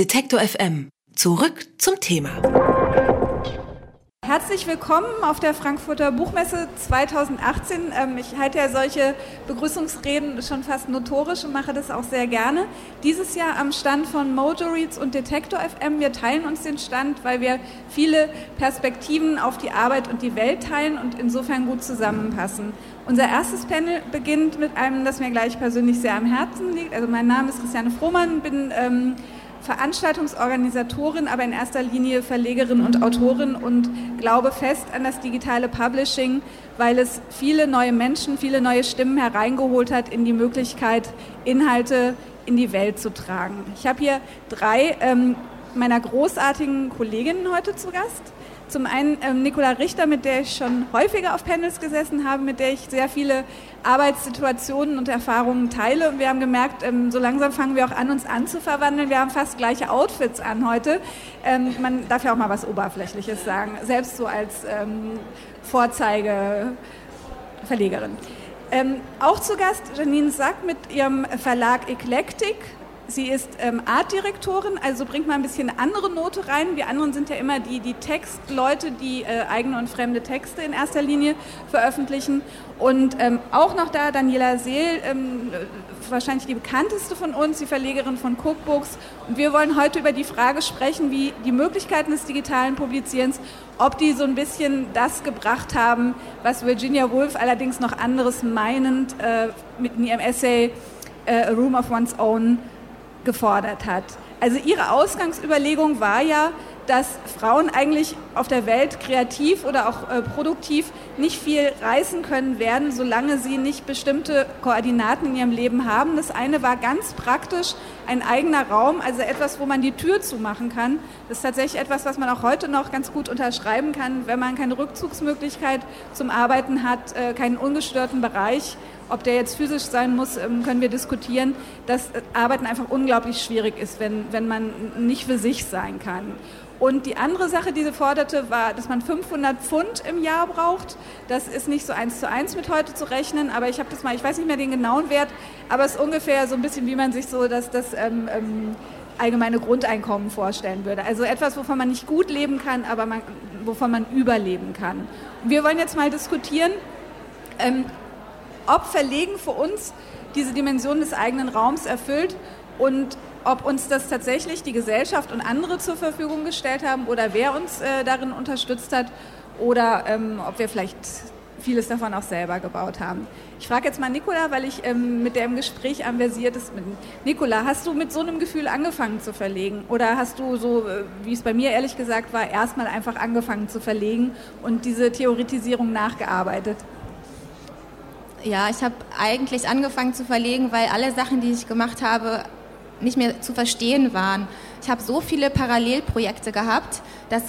Detektor FM. Zurück zum Thema. Herzlich willkommen auf der Frankfurter Buchmesse 2018. Ähm, ich halte ja solche Begrüßungsreden schon fast notorisch und mache das auch sehr gerne. Dieses Jahr am Stand von Mojo Reads und Detektor FM. Wir teilen uns den Stand, weil wir viele Perspektiven auf die Arbeit und die Welt teilen und insofern gut zusammenpassen. Unser erstes Panel beginnt mit einem, das mir gleich persönlich sehr am Herzen liegt. Also mein Name ist Christiane Frohmann, bin ähm, Veranstaltungsorganisatorin, aber in erster Linie Verlegerin und Autorin und glaube fest an das digitale Publishing, weil es viele neue Menschen, viele neue Stimmen hereingeholt hat in die Möglichkeit, Inhalte in die Welt zu tragen. Ich habe hier drei ähm, meiner großartigen Kolleginnen heute zu Gast. Zum einen ähm, Nicola Richter, mit der ich schon häufiger auf Panels gesessen habe, mit der ich sehr viele Arbeitssituationen und Erfahrungen teile. Und wir haben gemerkt, ähm, so langsam fangen wir auch an, uns anzuverwandeln. Wir haben fast gleiche Outfits an heute. Ähm, man darf ja auch mal was Oberflächliches sagen, selbst so als ähm, Vorzeigeverlegerin. Ähm, auch zu Gast Janine Sack mit ihrem Verlag Eclectic. Sie ist ähm, Artdirektorin, also bringt mal ein bisschen andere Note rein. Wir anderen sind ja immer die, die Textleute, die äh, eigene und fremde Texte in erster Linie veröffentlichen. Und ähm, auch noch da Daniela Seel, ähm, wahrscheinlich die bekannteste von uns, die Verlegerin von Cookbooks. Und wir wollen heute über die Frage sprechen, wie die Möglichkeiten des digitalen Publizierens, ob die so ein bisschen das gebracht haben, was Virginia Woolf allerdings noch anderes meinend äh, mit in ihrem Essay äh, A Room of One's Own gefordert hat. Also ihre Ausgangsüberlegung war ja, dass Frauen eigentlich auf der Welt kreativ oder auch äh, produktiv nicht viel reißen können werden, solange sie nicht bestimmte Koordinaten in ihrem Leben haben. Das eine war ganz praktisch ein eigener Raum, also etwas, wo man die Tür zumachen kann. Das ist tatsächlich etwas, was man auch heute noch ganz gut unterschreiben kann, wenn man keine Rückzugsmöglichkeit zum Arbeiten hat, äh, keinen ungestörten Bereich ob der jetzt physisch sein muss, ähm, können wir diskutieren, dass Arbeiten einfach unglaublich schwierig ist, wenn, wenn man nicht für sich sein kann. Und die andere Sache, die sie forderte, war, dass man 500 Pfund im Jahr braucht. Das ist nicht so eins zu eins mit heute zu rechnen, aber ich habe das mal, ich weiß nicht mehr den genauen Wert, aber es ist ungefähr so ein bisschen, wie man sich so das, das ähm, ähm, allgemeine Grundeinkommen vorstellen würde. Also etwas, wovon man nicht gut leben kann, aber man, wovon man überleben kann. Wir wollen jetzt mal diskutieren, ähm, ob Verlegen für uns diese Dimension des eigenen Raums erfüllt und ob uns das tatsächlich die Gesellschaft und andere zur Verfügung gestellt haben oder wer uns äh, darin unterstützt hat oder ähm, ob wir vielleicht vieles davon auch selber gebaut haben. Ich frage jetzt mal Nicola, weil ich ähm, mit der im Gespräch anversiert ist. Nicola, hast du mit so einem Gefühl angefangen zu verlegen? Oder hast du so, äh, wie es bei mir ehrlich gesagt war, erstmal einfach angefangen zu verlegen und diese Theoretisierung nachgearbeitet? Ja, ich habe eigentlich angefangen zu verlegen, weil alle Sachen, die ich gemacht habe, nicht mehr zu verstehen waren. Ich habe so viele Parallelprojekte gehabt, dass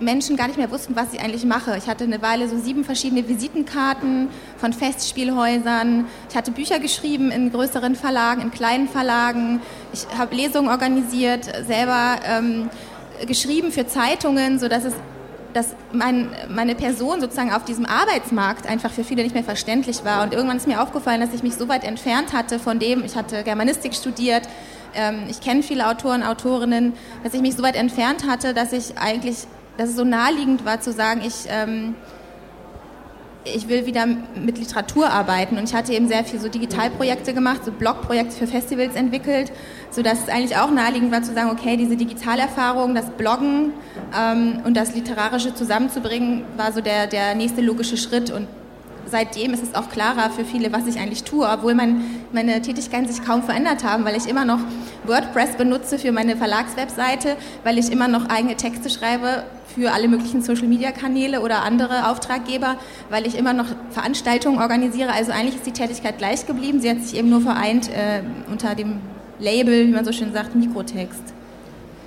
Menschen gar nicht mehr wussten, was ich eigentlich mache. Ich hatte eine Weile so sieben verschiedene Visitenkarten von Festspielhäusern. Ich hatte Bücher geschrieben in größeren Verlagen, in kleinen Verlagen. Ich habe Lesungen organisiert, selber ähm, geschrieben für Zeitungen, sodass es dass mein, meine Person sozusagen auf diesem Arbeitsmarkt einfach für viele nicht mehr verständlich war. Und irgendwann ist mir aufgefallen, dass ich mich so weit entfernt hatte von dem, ich hatte Germanistik studiert, ähm, ich kenne viele Autoren, Autorinnen, dass ich mich so weit entfernt hatte, dass ich eigentlich, dass es so naheliegend war zu sagen, ich, ähm, ich will wieder mit Literatur arbeiten. Und ich hatte eben sehr viel so Digitalprojekte gemacht, so Blogprojekte für Festivals entwickelt, sodass es eigentlich auch naheliegend war zu sagen, okay, diese Digitalerfahrung, das Bloggen ähm, und das Literarische zusammenzubringen, war so der, der nächste logische Schritt. Und seitdem ist es auch klarer für viele, was ich eigentlich tue, obwohl mein, meine Tätigkeiten sich kaum verändert haben, weil ich immer noch WordPress benutze für meine Verlagswebseite, weil ich immer noch eigene Texte schreibe für alle möglichen Social-Media-Kanäle oder andere Auftraggeber, weil ich immer noch Veranstaltungen organisiere. Also eigentlich ist die Tätigkeit gleich geblieben. Sie hat sich eben nur vereint äh, unter dem Label, wie man so schön sagt, Mikrotext.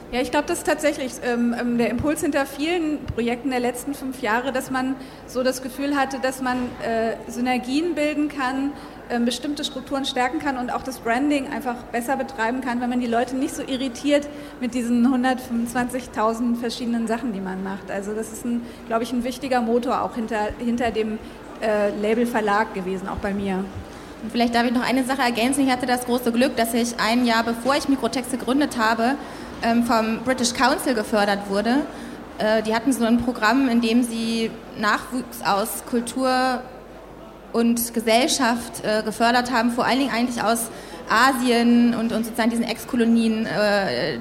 Ja, ich glaube, das ist tatsächlich ähm, ähm, der Impuls hinter vielen Projekten der letzten fünf Jahre, dass man so das Gefühl hatte, dass man äh, Synergien bilden kann, äh, bestimmte Strukturen stärken kann und auch das Branding einfach besser betreiben kann, wenn man die Leute nicht so irritiert mit diesen 125.000 verschiedenen Sachen, die man macht. Also das ist, glaube ich, ein wichtiger Motor auch hinter, hinter dem äh, Label Verlag gewesen, auch bei mir. Und vielleicht darf ich noch eine Sache ergänzen. Ich hatte das große Glück, dass ich ein Jahr bevor ich Mikrotext gegründet habe, vom British Council gefördert wurde. Äh, die hatten so ein Programm, in dem sie Nachwuchs aus Kultur und Gesellschaft äh, gefördert haben, vor allen Dingen eigentlich aus Asien und, und sozusagen diesen Ex-Kolonien äh, äh,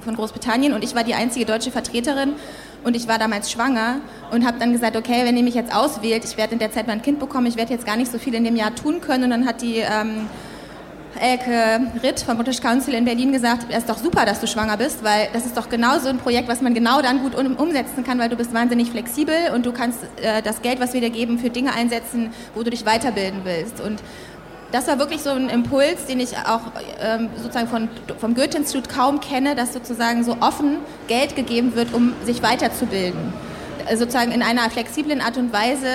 von Großbritannien. Und ich war die einzige deutsche Vertreterin und ich war damals schwanger und habe dann gesagt, okay, wenn ihr mich jetzt auswählt, ich werde in der Zeit mein Kind bekommen, ich werde jetzt gar nicht so viel in dem Jahr tun können. Und dann hat die ähm, Elke Ritt vom British Council in Berlin gesagt, es ist doch super, dass du schwanger bist, weil das ist doch genau so ein Projekt, was man genau dann gut umsetzen kann, weil du bist wahnsinnig flexibel und du kannst äh, das Geld, was wir dir geben, für Dinge einsetzen, wo du dich weiterbilden willst. Und das war wirklich so ein Impuls, den ich auch ähm, sozusagen von, vom Goethe-Institut kaum kenne, dass sozusagen so offen Geld gegeben wird, um sich weiterzubilden. Äh, sozusagen in einer flexiblen Art und Weise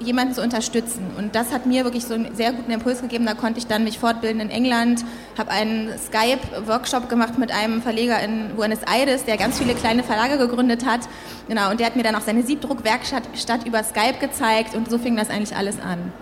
jemanden zu unterstützen. Und das hat mir wirklich so einen sehr guten Impuls gegeben. Da konnte ich dann mich fortbilden in England, habe einen Skype-Workshop gemacht mit einem Verleger in Buenos Aires, der ganz viele kleine Verlage gegründet hat. Genau, und der hat mir dann auch seine Siebdruckwerkstatt über Skype gezeigt und so fing das eigentlich alles an.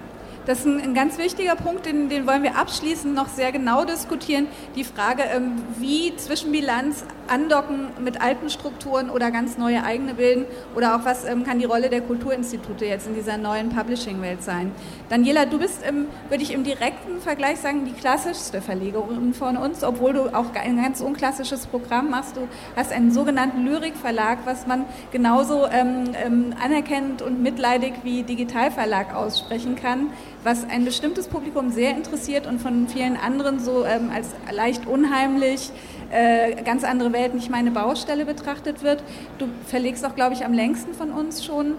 Das ist ein, ein ganz wichtiger Punkt, den, den, wollen wir abschließend noch sehr genau diskutieren. Die Frage, ähm, wie Zwischenbilanz andocken mit alten Strukturen oder ganz neue eigene bilden oder auch was ähm, kann die Rolle der Kulturinstitute jetzt in dieser neuen Publishing-Welt sein. Daniela, du bist, würde ich im direkten Vergleich sagen, die klassischste Verlegerin von uns, obwohl du auch ein ganz unklassisches Programm machst. Du hast einen sogenannten Lyrikverlag, was man genauso ähm, ähm anerkennend und mitleidig wie Digitalverlag aussprechen kann was ein bestimmtes Publikum sehr interessiert und von vielen anderen so ähm, als leicht unheimlich, äh, ganz andere Welt, nicht meine Baustelle betrachtet wird. Du verlegst auch, glaube ich, am längsten von uns schon.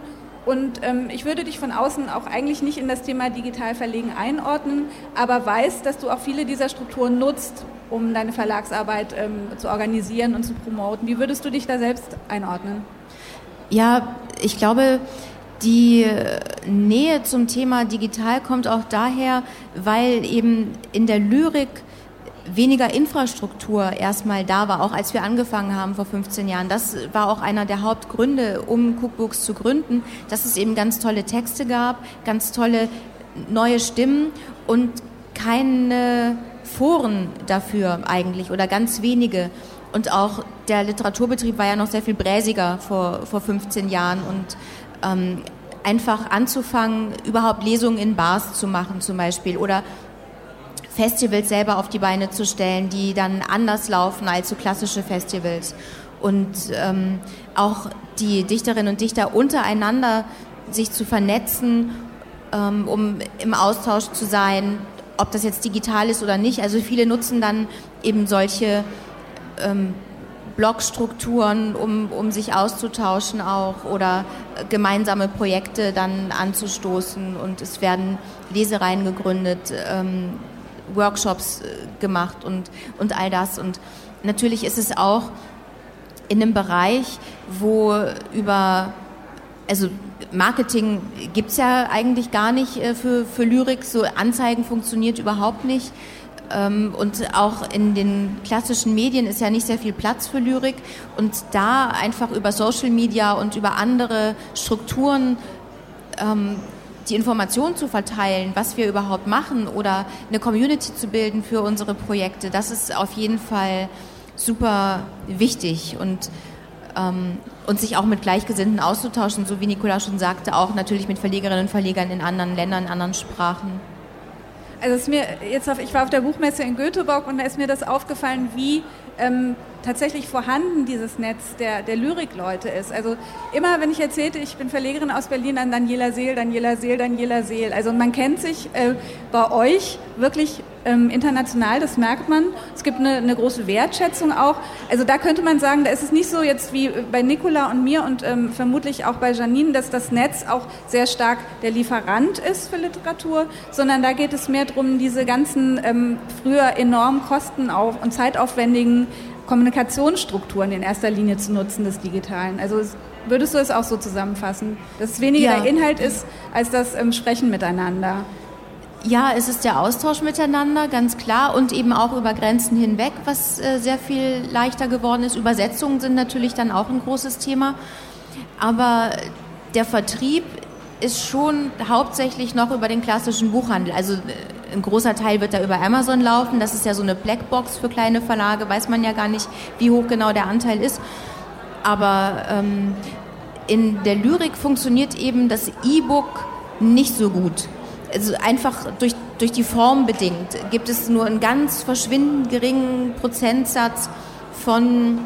Und ähm, ich würde dich von außen auch eigentlich nicht in das Thema Digitalverlegen einordnen, aber weiß, dass du auch viele dieser Strukturen nutzt, um deine Verlagsarbeit ähm, zu organisieren und zu promoten. Wie würdest du dich da selbst einordnen? Ja, ich glaube, die Nähe zum Thema digital kommt auch daher, weil eben in der Lyrik weniger Infrastruktur erstmal da war, auch als wir angefangen haben vor 15 Jahren. Das war auch einer der Hauptgründe, um Cookbooks zu gründen, dass es eben ganz tolle Texte gab, ganz tolle neue Stimmen und keine Foren dafür eigentlich oder ganz wenige. Und auch der Literaturbetrieb war ja noch sehr viel bräsiger vor, vor 15 Jahren und ähm, einfach anzufangen, überhaupt Lesungen in Bars zu machen zum Beispiel oder Festivals selber auf die Beine zu stellen, die dann anders laufen als so klassische Festivals. Und ähm, auch die Dichterinnen und Dichter untereinander sich zu vernetzen, ähm, um im Austausch zu sein, ob das jetzt digital ist oder nicht. Also viele nutzen dann eben solche ähm, Blogstrukturen, um, um sich auszutauschen auch oder gemeinsame Projekte dann anzustoßen und es werden Lesereien gegründet, ähm, Workshops äh, gemacht und, und all das. Und natürlich ist es auch in einem Bereich, wo über, also Marketing gibt es ja eigentlich gar nicht äh, für, für Lyrik, so Anzeigen funktioniert überhaupt nicht. Ähm, und auch in den klassischen Medien ist ja nicht sehr viel Platz für Lyrik. Und da einfach über Social Media und über andere Strukturen ähm, die Informationen zu verteilen, was wir überhaupt machen oder eine Community zu bilden für unsere Projekte, das ist auf jeden Fall super wichtig und ähm, und sich auch mit Gleichgesinnten auszutauschen, so wie Nicola schon sagte, auch natürlich mit Verlegerinnen und Verlegern in anderen Ländern, in anderen Sprachen. Also ist mir jetzt auf, ich war auf der Buchmesse in Göteborg und da ist mir das aufgefallen, wie ähm, tatsächlich vorhanden dieses Netz der, der Lyrikleute ist. Also immer, wenn ich erzählte, ich bin Verlegerin aus Berlin, dann Daniela Seel, Daniela Seel, Daniela Seel. Also man kennt sich äh, bei euch wirklich ähm, international, das merkt man. Es gibt eine, eine, große Wertschätzung auch. Also da könnte man sagen, da ist es nicht so jetzt wie bei Nicola und mir und ähm, vermutlich auch bei Janine, dass das Netz auch sehr stark der Lieferant ist für Literatur, sondern da geht es mehr darum, diese ganzen ähm, früher enorm kostenauf- und zeitaufwendigen Kommunikationsstrukturen in erster Linie zu nutzen des Digitalen. Also würdest du es auch so zusammenfassen, dass es weniger ja. der Inhalt ist als das ähm, Sprechen miteinander? Ja, es ist der Austausch miteinander, ganz klar, und eben auch über Grenzen hinweg, was äh, sehr viel leichter geworden ist. Übersetzungen sind natürlich dann auch ein großes Thema. Aber der Vertrieb ist schon hauptsächlich noch über den klassischen Buchhandel. Also äh, ein großer Teil wird da über Amazon laufen. Das ist ja so eine Blackbox für kleine Verlage, weiß man ja gar nicht, wie hoch genau der Anteil ist. Aber ähm, in der Lyrik funktioniert eben das E-Book nicht so gut. Also einfach durch, durch die Form bedingt gibt es nur einen ganz verschwindend geringen Prozentsatz von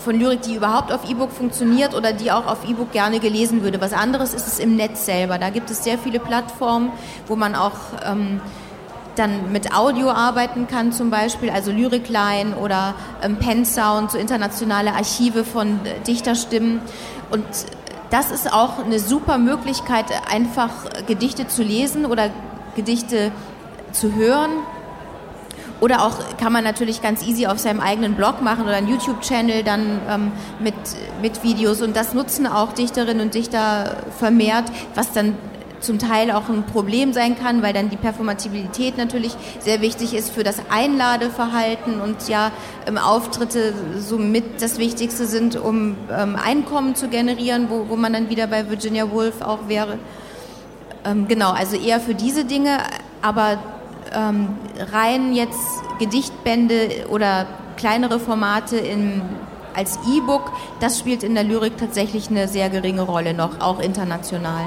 von Lyrik, die überhaupt auf E-Book funktioniert oder die auch auf E-Book gerne gelesen würde. Was anderes ist es im Netz selber. Da gibt es sehr viele Plattformen, wo man auch ähm, dann mit Audio arbeiten kann zum Beispiel, also Lyricline oder ähm, Pensound, so internationale Archive von äh, Dichterstimmen. Und das ist auch eine super Möglichkeit, einfach Gedichte zu lesen oder Gedichte zu hören oder auch kann man natürlich ganz easy auf seinem eigenen Blog machen oder einen YouTube-Channel dann ähm, mit, mit Videos. Und das nutzen auch Dichterinnen und Dichter vermehrt, was dann zum Teil auch ein Problem sein kann, weil dann die Performatibilität natürlich sehr wichtig ist für das Einladeverhalten und ja ähm, Auftritte somit das Wichtigste sind, um ähm, Einkommen zu generieren, wo, wo man dann wieder bei Virginia Woolf auch wäre. Ähm, genau, also eher für diese Dinge, aber ähm, rein jetzt Gedichtbände oder kleinere Formate in, als E-Book, das spielt in der Lyrik tatsächlich eine sehr geringe Rolle noch, auch international.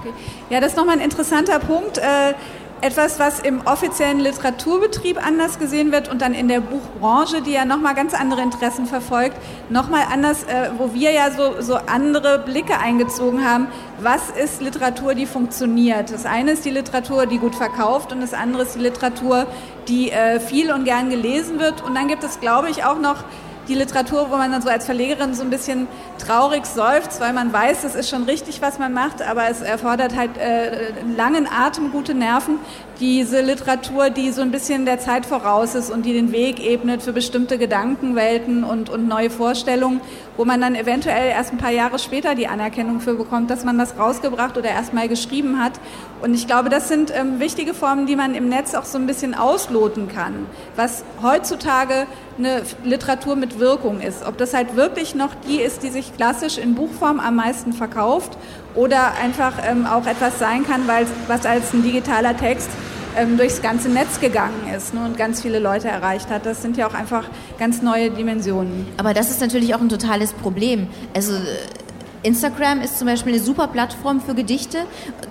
Okay. Ja, das ist nochmal ein interessanter Punkt. Äh, etwas, was im offiziellen Literaturbetrieb anders gesehen wird und dann in der Buchbranche, die ja nochmal ganz andere Interessen verfolgt, nochmal anders, äh, wo wir ja so, so andere Blicke eingezogen haben. Was ist Literatur, die funktioniert? Das eine ist die Literatur, die gut verkauft und das andere ist die Literatur, die äh, viel und gern gelesen wird. Und dann gibt es, glaube ich, auch noch die Literatur, wo man dann so als Verlegerin so ein bisschen traurig seufzt, weil man weiß, das ist schon richtig, was man macht, aber es erfordert halt äh, langen Atem, gute Nerven. Diese Literatur, die so ein bisschen der Zeit voraus ist und die den Weg ebnet für bestimmte Gedankenwelten und, und neue Vorstellungen, wo man dann eventuell erst ein paar Jahre später die Anerkennung für bekommt, dass man das rausgebracht oder erst mal geschrieben hat. Und ich glaube, das sind ähm, wichtige Formen, die man im Netz auch so ein bisschen ausloten kann, was heutzutage eine Literatur mit Wirkung ist. Ob das halt wirklich noch die ist, die sich klassisch in Buchform am meisten verkauft oder einfach ähm, auch etwas sein kann, weil was als ein digitaler Text ähm, durchs ganze Netz gegangen ist ne, und ganz viele Leute erreicht hat. Das sind ja auch einfach ganz neue Dimensionen. Aber das ist natürlich auch ein totales Problem. Also äh, Instagram ist zum Beispiel eine super Plattform für Gedichte,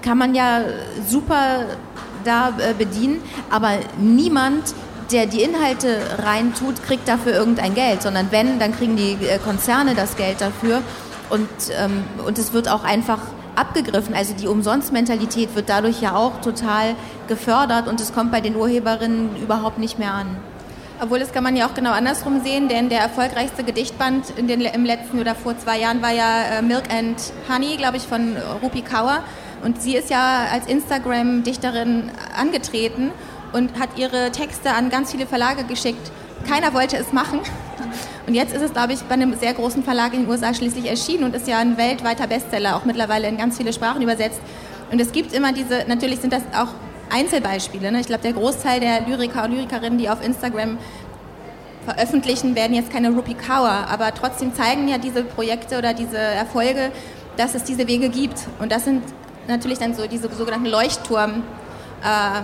kann man ja super da äh, bedienen, aber niemand der die Inhalte reintut, kriegt dafür irgendein Geld, sondern wenn, dann kriegen die äh, Konzerne das Geld dafür und, ähm, und es wird auch einfach abgegriffen. Also die Umsonstmentalität wird dadurch ja auch total gefördert und es kommt bei den Urheberinnen überhaupt nicht mehr an. Obwohl, das kann man ja auch genau andersrum sehen, denn der erfolgreichste Gedichtband den, im letzten oder vor zwei Jahren war ja äh, Milk and Honey, glaube ich, von Rupi Kaur. Und sie ist ja als Instagram-Dichterin angetreten und hat ihre Texte an ganz viele Verlage geschickt. Keiner wollte es machen. Und jetzt ist es, glaube ich, bei einem sehr großen Verlag in den USA schließlich erschienen und ist ja ein weltweiter Bestseller, auch mittlerweile in ganz viele Sprachen übersetzt. Und es gibt immer diese, natürlich sind das auch Einzelbeispiele. Ne? Ich glaube, der Großteil der Lyriker und Lyrikerinnen, die auf Instagram veröffentlichen, werden jetzt keine Rupi Kaur, aber trotzdem zeigen ja diese Projekte oder diese Erfolge, dass es diese Wege gibt. Und das sind natürlich dann so diese sogenannten Leuchtturm. Äh,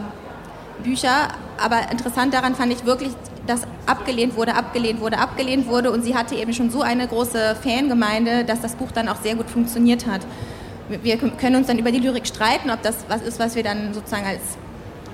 Bücher, aber interessant daran fand ich wirklich, dass abgelehnt wurde, abgelehnt wurde, abgelehnt wurde und sie hatte eben schon so eine große Fangemeinde, dass das Buch dann auch sehr gut funktioniert hat. Wir können uns dann über die Lyrik streiten, ob das was ist, was wir dann sozusagen als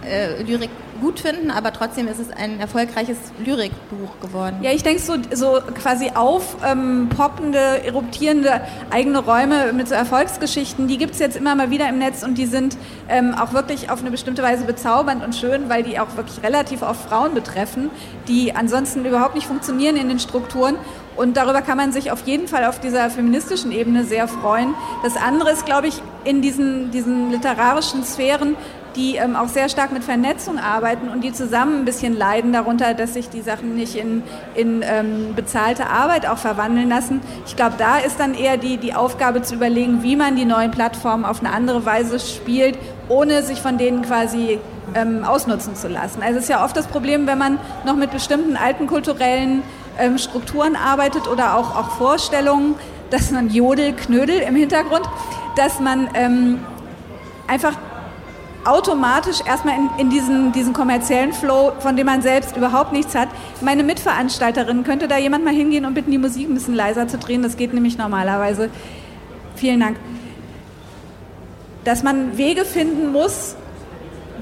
äh, Lyrik gut finden, aber trotzdem ist es ein erfolgreiches Lyrikbuch geworden. Ja, ich denke, so, so quasi aufpoppende, ähm, eruptierende eigene Räume mit so Erfolgsgeschichten, die gibt es jetzt immer mal wieder im Netz und die sind ähm, auch wirklich auf eine bestimmte Weise bezaubernd und schön, weil die auch wirklich relativ oft Frauen betreffen, die ansonsten überhaupt nicht funktionieren in den Strukturen. Und darüber kann man sich auf jeden Fall auf dieser feministischen Ebene sehr freuen. Das andere ist, glaube ich, in diesen, diesen literarischen Sphären die ähm, auch sehr stark mit Vernetzung arbeiten und die zusammen ein bisschen leiden darunter, dass sich die Sachen nicht in, in ähm, bezahlte Arbeit auch verwandeln lassen. Ich glaube, da ist dann eher die, die Aufgabe zu überlegen, wie man die neuen Plattformen auf eine andere Weise spielt, ohne sich von denen quasi ähm, ausnutzen zu lassen. Also es ist ja oft das Problem, wenn man noch mit bestimmten alten kulturellen ähm, Strukturen arbeitet oder auch, auch Vorstellungen, dass man Jodel, Knödel im Hintergrund, dass man ähm, einfach automatisch erstmal in, in diesen, diesen kommerziellen Flow, von dem man selbst überhaupt nichts hat. Meine Mitveranstalterin, könnte da jemand mal hingehen und bitten, die Musik ein bisschen leiser zu drehen? Das geht nämlich normalerweise. Vielen Dank. Dass man Wege finden muss,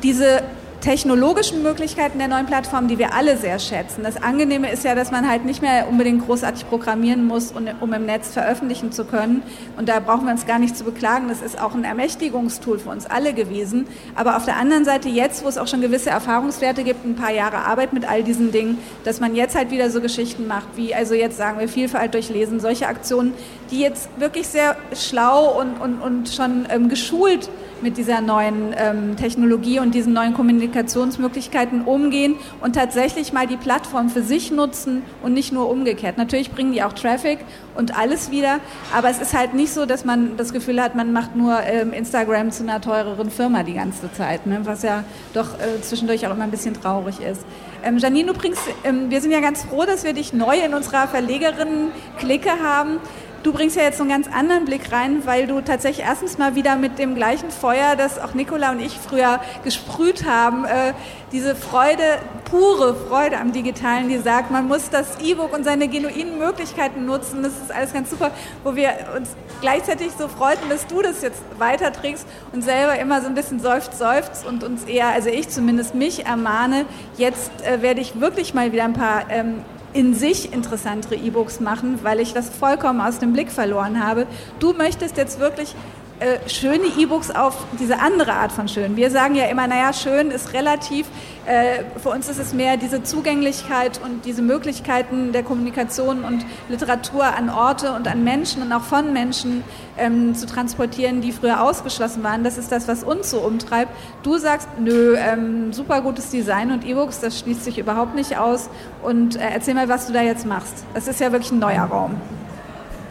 diese technologischen Möglichkeiten der neuen Plattformen, die wir alle sehr schätzen. Das Angenehme ist ja, dass man halt nicht mehr unbedingt großartig programmieren muss, um im Netz veröffentlichen zu können. Und da brauchen wir uns gar nicht zu beklagen. Das ist auch ein Ermächtigungstool für uns alle gewesen. Aber auf der anderen Seite jetzt, wo es auch schon gewisse Erfahrungswerte gibt, ein paar Jahre Arbeit mit all diesen Dingen, dass man jetzt halt wieder so Geschichten macht, wie also jetzt sagen wir Vielfalt durchlesen, solche Aktionen, die jetzt wirklich sehr schlau und, und, und schon ähm, geschult mit dieser neuen ähm, Technologie und diesen neuen Kommunikationsmöglichkeiten umgehen und tatsächlich mal die Plattform für sich nutzen und nicht nur umgekehrt. Natürlich bringen die auch Traffic und alles wieder, aber es ist halt nicht so, dass man das Gefühl hat, man macht nur ähm, Instagram zu einer teureren Firma die ganze Zeit, ne? was ja doch äh, zwischendurch auch immer ein bisschen traurig ist. Ähm, Janine, du bringst, ähm, wir sind ja ganz froh, dass wir dich neu in unserer Verlegerinnen-Clique haben. Du bringst ja jetzt so einen ganz anderen Blick rein, weil du tatsächlich erstens mal wieder mit dem gleichen Feuer, das auch Nicola und ich früher gesprüht haben, äh, diese Freude, pure Freude am Digitalen, die sagt, man muss das E-Book und seine genuinen Möglichkeiten nutzen. Das ist alles ganz super, wo wir uns gleichzeitig so freuten, dass du das jetzt weiterträgst und selber immer so ein bisschen seufzt, seufzt und uns eher, also ich zumindest mich ermahne, jetzt äh, werde ich wirklich mal wieder ein paar ähm, in sich interessantere E-Books machen, weil ich das vollkommen aus dem Blick verloren habe. Du möchtest jetzt wirklich äh, schöne E-Books auf diese andere Art von schön. Wir sagen ja immer, naja, schön ist relativ. Äh, für uns ist es mehr diese Zugänglichkeit und diese Möglichkeiten der Kommunikation und Literatur an Orte und an Menschen und auch von Menschen ähm, zu transportieren, die früher ausgeschlossen waren. Das ist das, was uns so umtreibt. Du sagst, nö, ähm, super gutes Design und E-Books, das schließt sich überhaupt nicht aus. Und äh, erzähl mal, was du da jetzt machst. Das ist ja wirklich ein neuer Raum.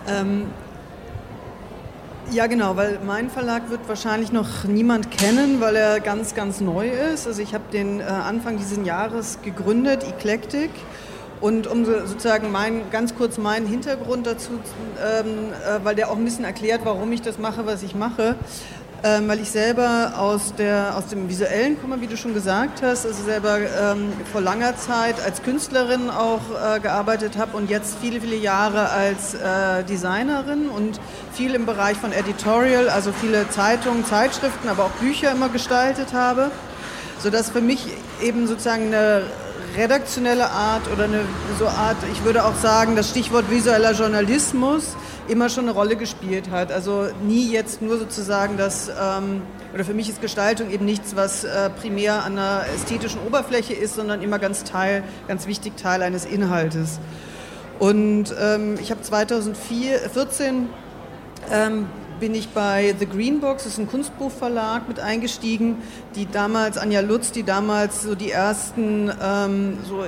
Ähm, ja, genau, weil mein Verlag wird wahrscheinlich noch niemand kennen, weil er ganz, ganz neu ist. Also ich habe den äh, Anfang dieses Jahres gegründet, Eclectic. Und um sozusagen mein, ganz kurz meinen Hintergrund dazu, ähm, äh, weil der auch ein bisschen erklärt, warum ich das mache, was ich mache ähm, weil ich selber aus, der, aus dem Visuellen komme, wie du schon gesagt hast, also selber ähm, vor langer Zeit als Künstlerin auch äh, gearbeitet habe und jetzt viele, viele Jahre als äh, Designerin und viel im Bereich von Editorial, also viele Zeitungen, Zeitschriften, aber auch Bücher immer gestaltet habe, sodass für mich eben sozusagen eine redaktionelle Art oder eine so Art, ich würde auch sagen, das Stichwort visueller Journalismus immer schon eine Rolle gespielt hat. Also nie jetzt nur sozusagen das, ähm, oder für mich ist Gestaltung eben nichts, was äh, primär an einer ästhetischen Oberfläche ist, sondern immer ganz Teil, ganz wichtig Teil eines Inhaltes. Und ähm, ich habe 2014 ähm, bin ich bei The Green Box, das ist ein Kunstbuchverlag, mit eingestiegen, die damals, Anja Lutz, die damals so die ersten ähm, so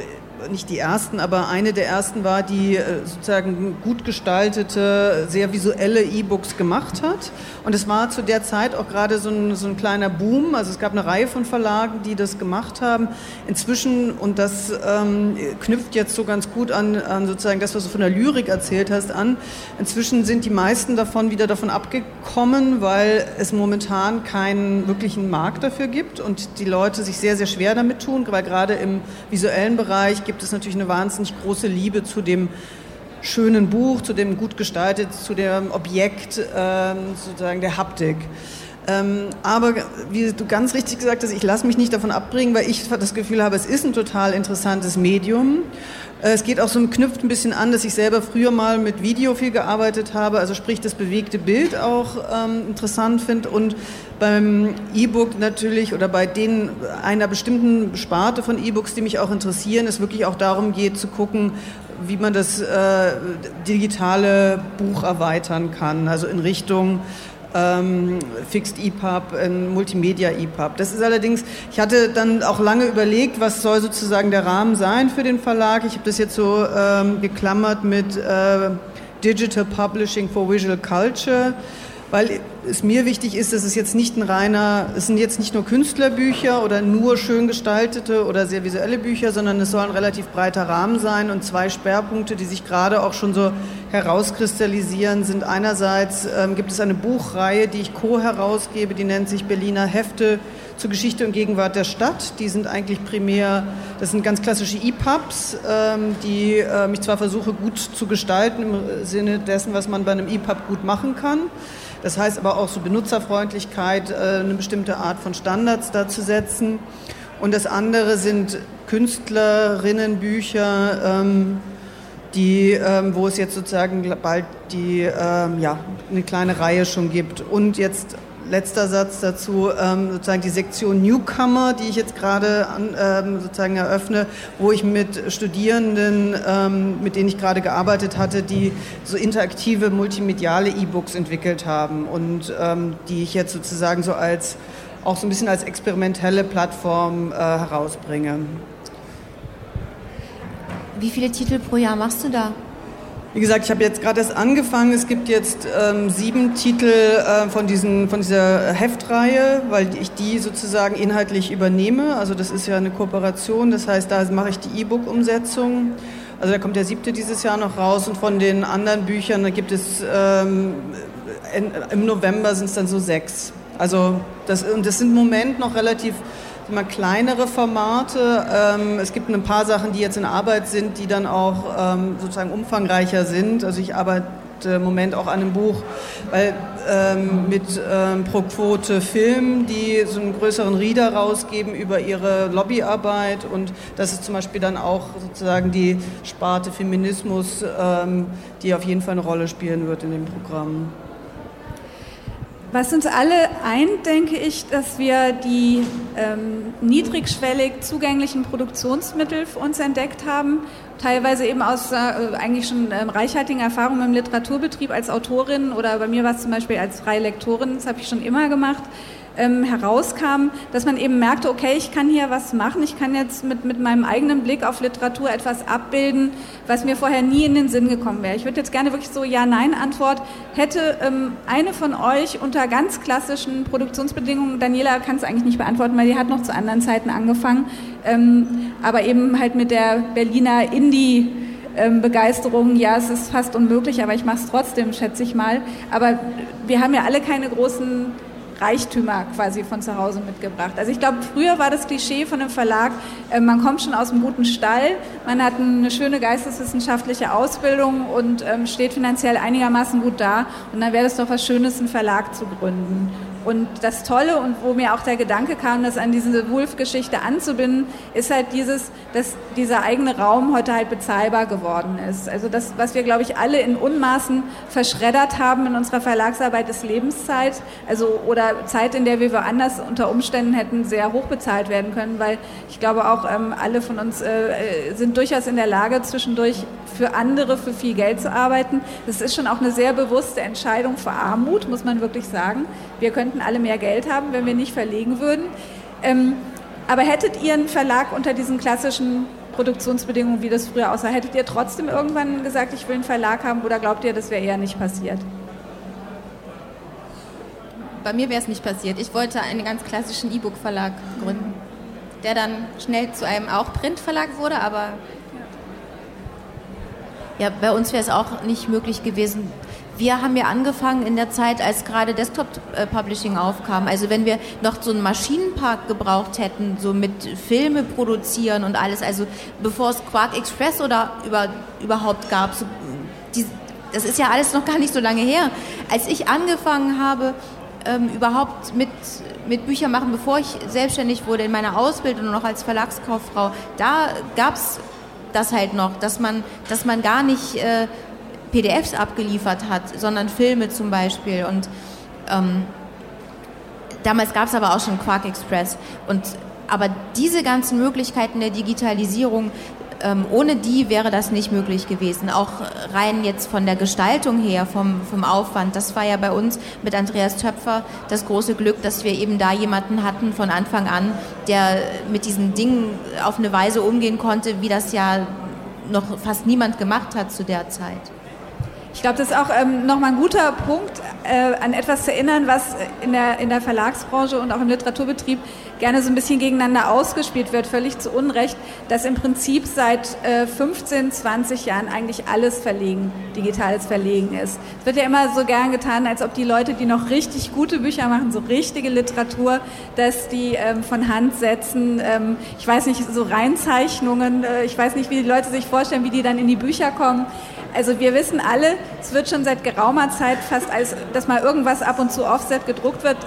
nicht die ersten, aber eine der ersten war, die äh, sozusagen gut gestaltete, sehr visuelle E-Books gemacht hat. Und es war zu der Zeit auch gerade so ein, so ein kleiner Boom. Also es gab eine Reihe von Verlagen, die das gemacht haben. Inzwischen, und das ähm, knüpft jetzt so ganz gut an, an sozusagen das, was du von der Lyrik erzählt hast, an. Inzwischen sind die meisten davon wieder davon abgekommen, weil es momentan keinen wirklichen Markt dafür gibt und die Leute sich sehr, sehr schwer damit tun, weil gerade im visuellen Bereich gibt es natürlich eine wahnsinnig große Liebe zu dem schönen Buch, zu dem gut gestaltet, zu dem Objekt, ähm, sozusagen der Haptik. Ähm, aber wie du ganz richtig gesagt hast, ich lasse mich nicht davon abbringen, weil ich das Gefühl habe, es ist ein total interessantes Medium. Äh, es geht auch so, knüpft ein bisschen an, dass ich selber früher mal mit Video viel gearbeitet habe, also sprich das bewegte Bild auch ähm, interessant finde und beim E-Book natürlich oder bei den einer bestimmten Sparte von E-Books, die mich auch interessieren, es wirklich auch darum geht zu gucken, wie man das äh, digitale Buch erweitern kann, also in Richtung ähm, Fixed EPUB, ein Multimedia EPUB. Das ist allerdings, ich hatte dann auch lange überlegt, was soll sozusagen der Rahmen sein für den Verlag. Ich habe das jetzt so ähm, geklammert mit äh, Digital Publishing for Visual Culture. Weil es mir wichtig ist, dass es jetzt nicht ein reiner, es sind jetzt nicht nur Künstlerbücher oder nur schön gestaltete oder sehr visuelle Bücher, sondern es soll ein relativ breiter Rahmen sein und zwei Schwerpunkte, die sich gerade auch schon so herauskristallisieren, sind einerseits ähm, gibt es eine Buchreihe, die ich co-herausgebe, die nennt sich Berliner Hefte zur Geschichte und Gegenwart der Stadt. Die sind eigentlich primär, das sind ganz klassische EPUBs, ähm, die äh, ich zwar versuche gut zu gestalten im Sinne dessen, was man bei einem EPUB gut machen kann. Das heißt aber auch so Benutzerfreundlichkeit, äh, eine bestimmte Art von Standards da zu setzen. Und das andere sind Künstlerinnenbücher, ähm, die, ähm, wo es jetzt sozusagen bald die, ähm, ja, eine kleine Reihe schon gibt. Und jetzt letzter Satz dazu, ähm, sozusagen die Sektion Newcomer, die ich jetzt gerade ähm, sozusagen eröffne, wo ich mit Studierenden, ähm, mit denen ich gerade gearbeitet hatte, die so interaktive multimediale E-Books entwickelt haben und ähm, die ich jetzt sozusagen so als auch so ein bisschen als experimentelle Plattform äh, herausbringe. Wie viele Titel pro Jahr machst du da? Wie gesagt, ich habe jetzt gerade erst angefangen. Es gibt jetzt ähm, sieben Titel äh, von, diesen, von dieser Heftreihe, weil ich die sozusagen inhaltlich übernehme. Also das ist ja eine Kooperation. Das heißt, da mache ich die E-Book-Umsetzung. Also da kommt der siebte dieses Jahr noch raus. Und von den anderen Büchern, da gibt es ähm, in, im November sind es dann so sechs. Also das, und das sind im Moment noch relativ immer kleinere Formate. Ähm, es gibt ein paar Sachen, die jetzt in Arbeit sind, die dann auch ähm, sozusagen umfangreicher sind. Also ich arbeite im Moment auch an einem Buch weil, ähm, mit ähm, Pro Quote Film, die so einen größeren Reader rausgeben über ihre Lobbyarbeit und das ist zum Beispiel dann auch sozusagen die Sparte Feminismus, ähm, die auf jeden Fall eine Rolle spielen wird in dem Programm. Was uns alle eint, denke ich, dass wir die ähm, niedrigschwellig zugänglichen Produktionsmittel für uns entdeckt haben, teilweise eben aus äh, eigentlich schon ähm, reichhaltigen Erfahrungen im Literaturbetrieb als Autorin oder bei mir war es zum Beispiel als freie Lektorin, das habe ich schon immer gemacht, ähm, herauskam, dass man eben merkte, okay, ich kann hier was machen, ich kann jetzt mit, mit meinem eigenen Blick auf Literatur etwas abbilden, was mir vorher nie in den Sinn gekommen wäre. Ich würde jetzt gerne wirklich so Ja-Nein-Antwort. Hätte ähm, eine von euch unter ganz klassischen Produktionsbedingungen, Daniela kann es eigentlich nicht beantworten, weil die hat noch zu anderen Zeiten angefangen, ähm, aber eben halt mit der Berliner Indie- ähm, Begeisterung, ja, es ist fast unmöglich, aber ich mache es trotzdem, schätze ich mal. Aber wir haben ja alle keine großen Reichtümer quasi von zu Hause mitgebracht. Also ich glaube, früher war das Klischee von einem Verlag, äh, man kommt schon aus einem guten Stall, man hat eine schöne geisteswissenschaftliche Ausbildung und ähm, steht finanziell einigermaßen gut da und dann wäre das doch was Schönes, einen Verlag zu gründen. Und das Tolle und wo mir auch der Gedanke kam, das an diese Wolf-Geschichte anzubinden, ist halt dieses, dass dieser eigene Raum heute halt bezahlbar geworden ist. Also das, was wir, glaube ich, alle in Unmaßen verschreddert haben in unserer Verlagsarbeit, ist Lebenszeit. Also oder Zeit, in der wir woanders unter Umständen hätten sehr hoch bezahlt werden können, weil ich glaube auch ähm, alle von uns äh, sind durchaus in der Lage, zwischendurch für andere für viel Geld zu arbeiten. Das ist schon auch eine sehr bewusste Entscheidung für Armut, muss man wirklich sagen. Wir könnten alle mehr Geld haben, wenn wir nicht verlegen würden. Ähm, aber hättet ihr einen Verlag unter diesen klassischen Produktionsbedingungen, wie das früher aussah, hättet ihr trotzdem irgendwann gesagt, ich will einen Verlag haben oder glaubt ihr, das wäre eher nicht passiert? Bei mir wäre es nicht passiert. Ich wollte einen ganz klassischen E-Book-Verlag gründen, der dann schnell zu einem auch Printverlag wurde, aber ja, bei uns wäre es auch nicht möglich gewesen. Wir haben ja angefangen in der Zeit, als gerade Desktop-Publishing aufkam. Also wenn wir noch so einen Maschinenpark gebraucht hätten, so mit Filme produzieren und alles, also bevor es Quark Express oder über, überhaupt gab, so, die, das ist ja alles noch gar nicht so lange her. Als ich angefangen habe, ähm, überhaupt mit, mit Büchern machen, bevor ich selbstständig wurde in meiner Ausbildung noch als Verlagskauffrau, da gab es das halt noch, dass man, dass man gar nicht äh, PDFs abgeliefert hat, sondern Filme zum Beispiel. Und ähm, damals gab es aber auch schon Quark Express. Und, aber diese ganzen Möglichkeiten der Digitalisierung, ähm, ohne die wäre das nicht möglich gewesen. Auch rein jetzt von der Gestaltung her, vom, vom Aufwand. Das war ja bei uns mit Andreas Töpfer das große Glück, dass wir eben da jemanden hatten von Anfang an, der mit diesen Dingen auf eine Weise umgehen konnte, wie das ja noch fast niemand gemacht hat zu der Zeit. Ich glaube, das ist auch ähm, nochmal ein guter Punkt, äh, an etwas zu erinnern, was in der, in der Verlagsbranche und auch im Literaturbetrieb gerne so ein bisschen gegeneinander ausgespielt wird, völlig zu Unrecht, dass im Prinzip seit äh, 15, 20 Jahren eigentlich alles Verlegen, digitales Verlegen ist. Es wird ja immer so gern getan, als ob die Leute, die noch richtig gute Bücher machen, so richtige Literatur, dass die ähm, von Hand setzen, ähm, ich weiß nicht, so Reinzeichnungen, äh, ich weiß nicht, wie die Leute sich vorstellen, wie die dann in die Bücher kommen. Also wir wissen alle, es wird schon seit geraumer Zeit fast als, dass mal irgendwas ab und zu Offset gedruckt wird,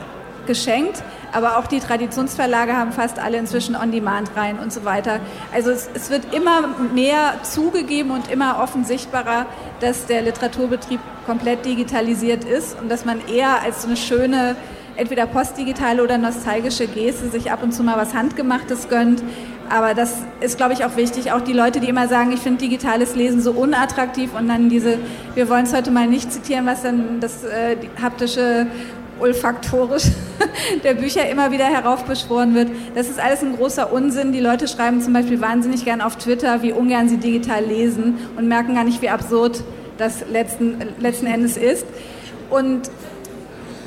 geschenkt. Aber auch die Traditionsverlage haben fast alle inzwischen On-Demand rein und so weiter. Also es, es wird immer mehr zugegeben und immer offensichtbarer, dass der Literaturbetrieb komplett digitalisiert ist und dass man eher als so eine schöne entweder postdigitale oder nostalgische Geste sich ab und zu mal was Handgemachtes gönnt. Aber das ist, glaube ich, auch wichtig. Auch die Leute, die immer sagen, ich finde digitales Lesen so unattraktiv und dann diese, wir wollen es heute mal nicht zitieren, was dann das äh, haptische olfaktorisch der Bücher immer wieder heraufbeschworen wird. Das ist alles ein großer Unsinn. Die Leute schreiben zum Beispiel wahnsinnig gern auf Twitter, wie ungern sie digital lesen und merken gar nicht, wie absurd das letzten, letzten Endes ist. Und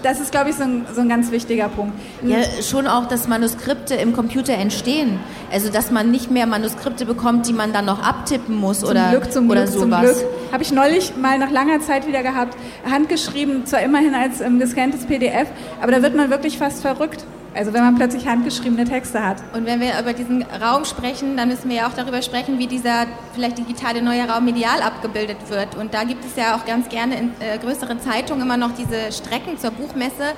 das ist, glaube ich, so ein, so ein ganz wichtiger Punkt. Ja, schon auch, dass Manuskripte im Computer entstehen. Also, dass man nicht mehr Manuskripte bekommt, die man dann noch abtippen muss zum oder, Glück, zum oder Glück, sowas. Zum Glück. Habe ich neulich mal nach langer Zeit wieder gehabt. Handgeschrieben, zwar immerhin als ähm, gescanntes PDF, aber da wird man wirklich fast verrückt. Also wenn man plötzlich handgeschriebene Texte hat. Und wenn wir über diesen Raum sprechen, dann müssen wir ja auch darüber sprechen, wie dieser vielleicht digitale neue Raum medial abgebildet wird. Und da gibt es ja auch ganz gerne in äh, größeren Zeitungen immer noch diese Strecken zur Buchmesse,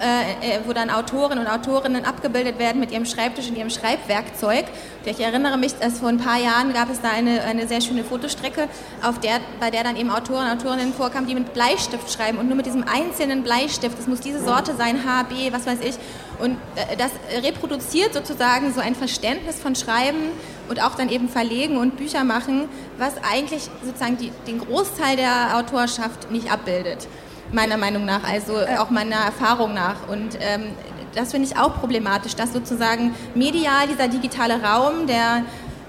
äh, äh, wo dann Autoren und Autorinnen abgebildet werden mit ihrem Schreibtisch und ihrem Schreibwerkzeug. Ich erinnere mich, dass vor ein paar Jahren gab es da eine, eine sehr schöne Fotostrecke, auf der, bei der dann eben Autoren und Autorinnen vorkamen, die mit Bleistift schreiben und nur mit diesem einzelnen Bleistift, das muss diese Sorte sein, HB, was weiß ich. Und äh, das reproduziert sozusagen so ein Verständnis von Schreiben und auch dann eben Verlegen und Bücher machen, was eigentlich sozusagen die, den Großteil der Autorschaft nicht abbildet meiner Meinung nach, also auch meiner Erfahrung nach. Und ähm, das finde ich auch problematisch, dass sozusagen medial dieser digitale Raum, der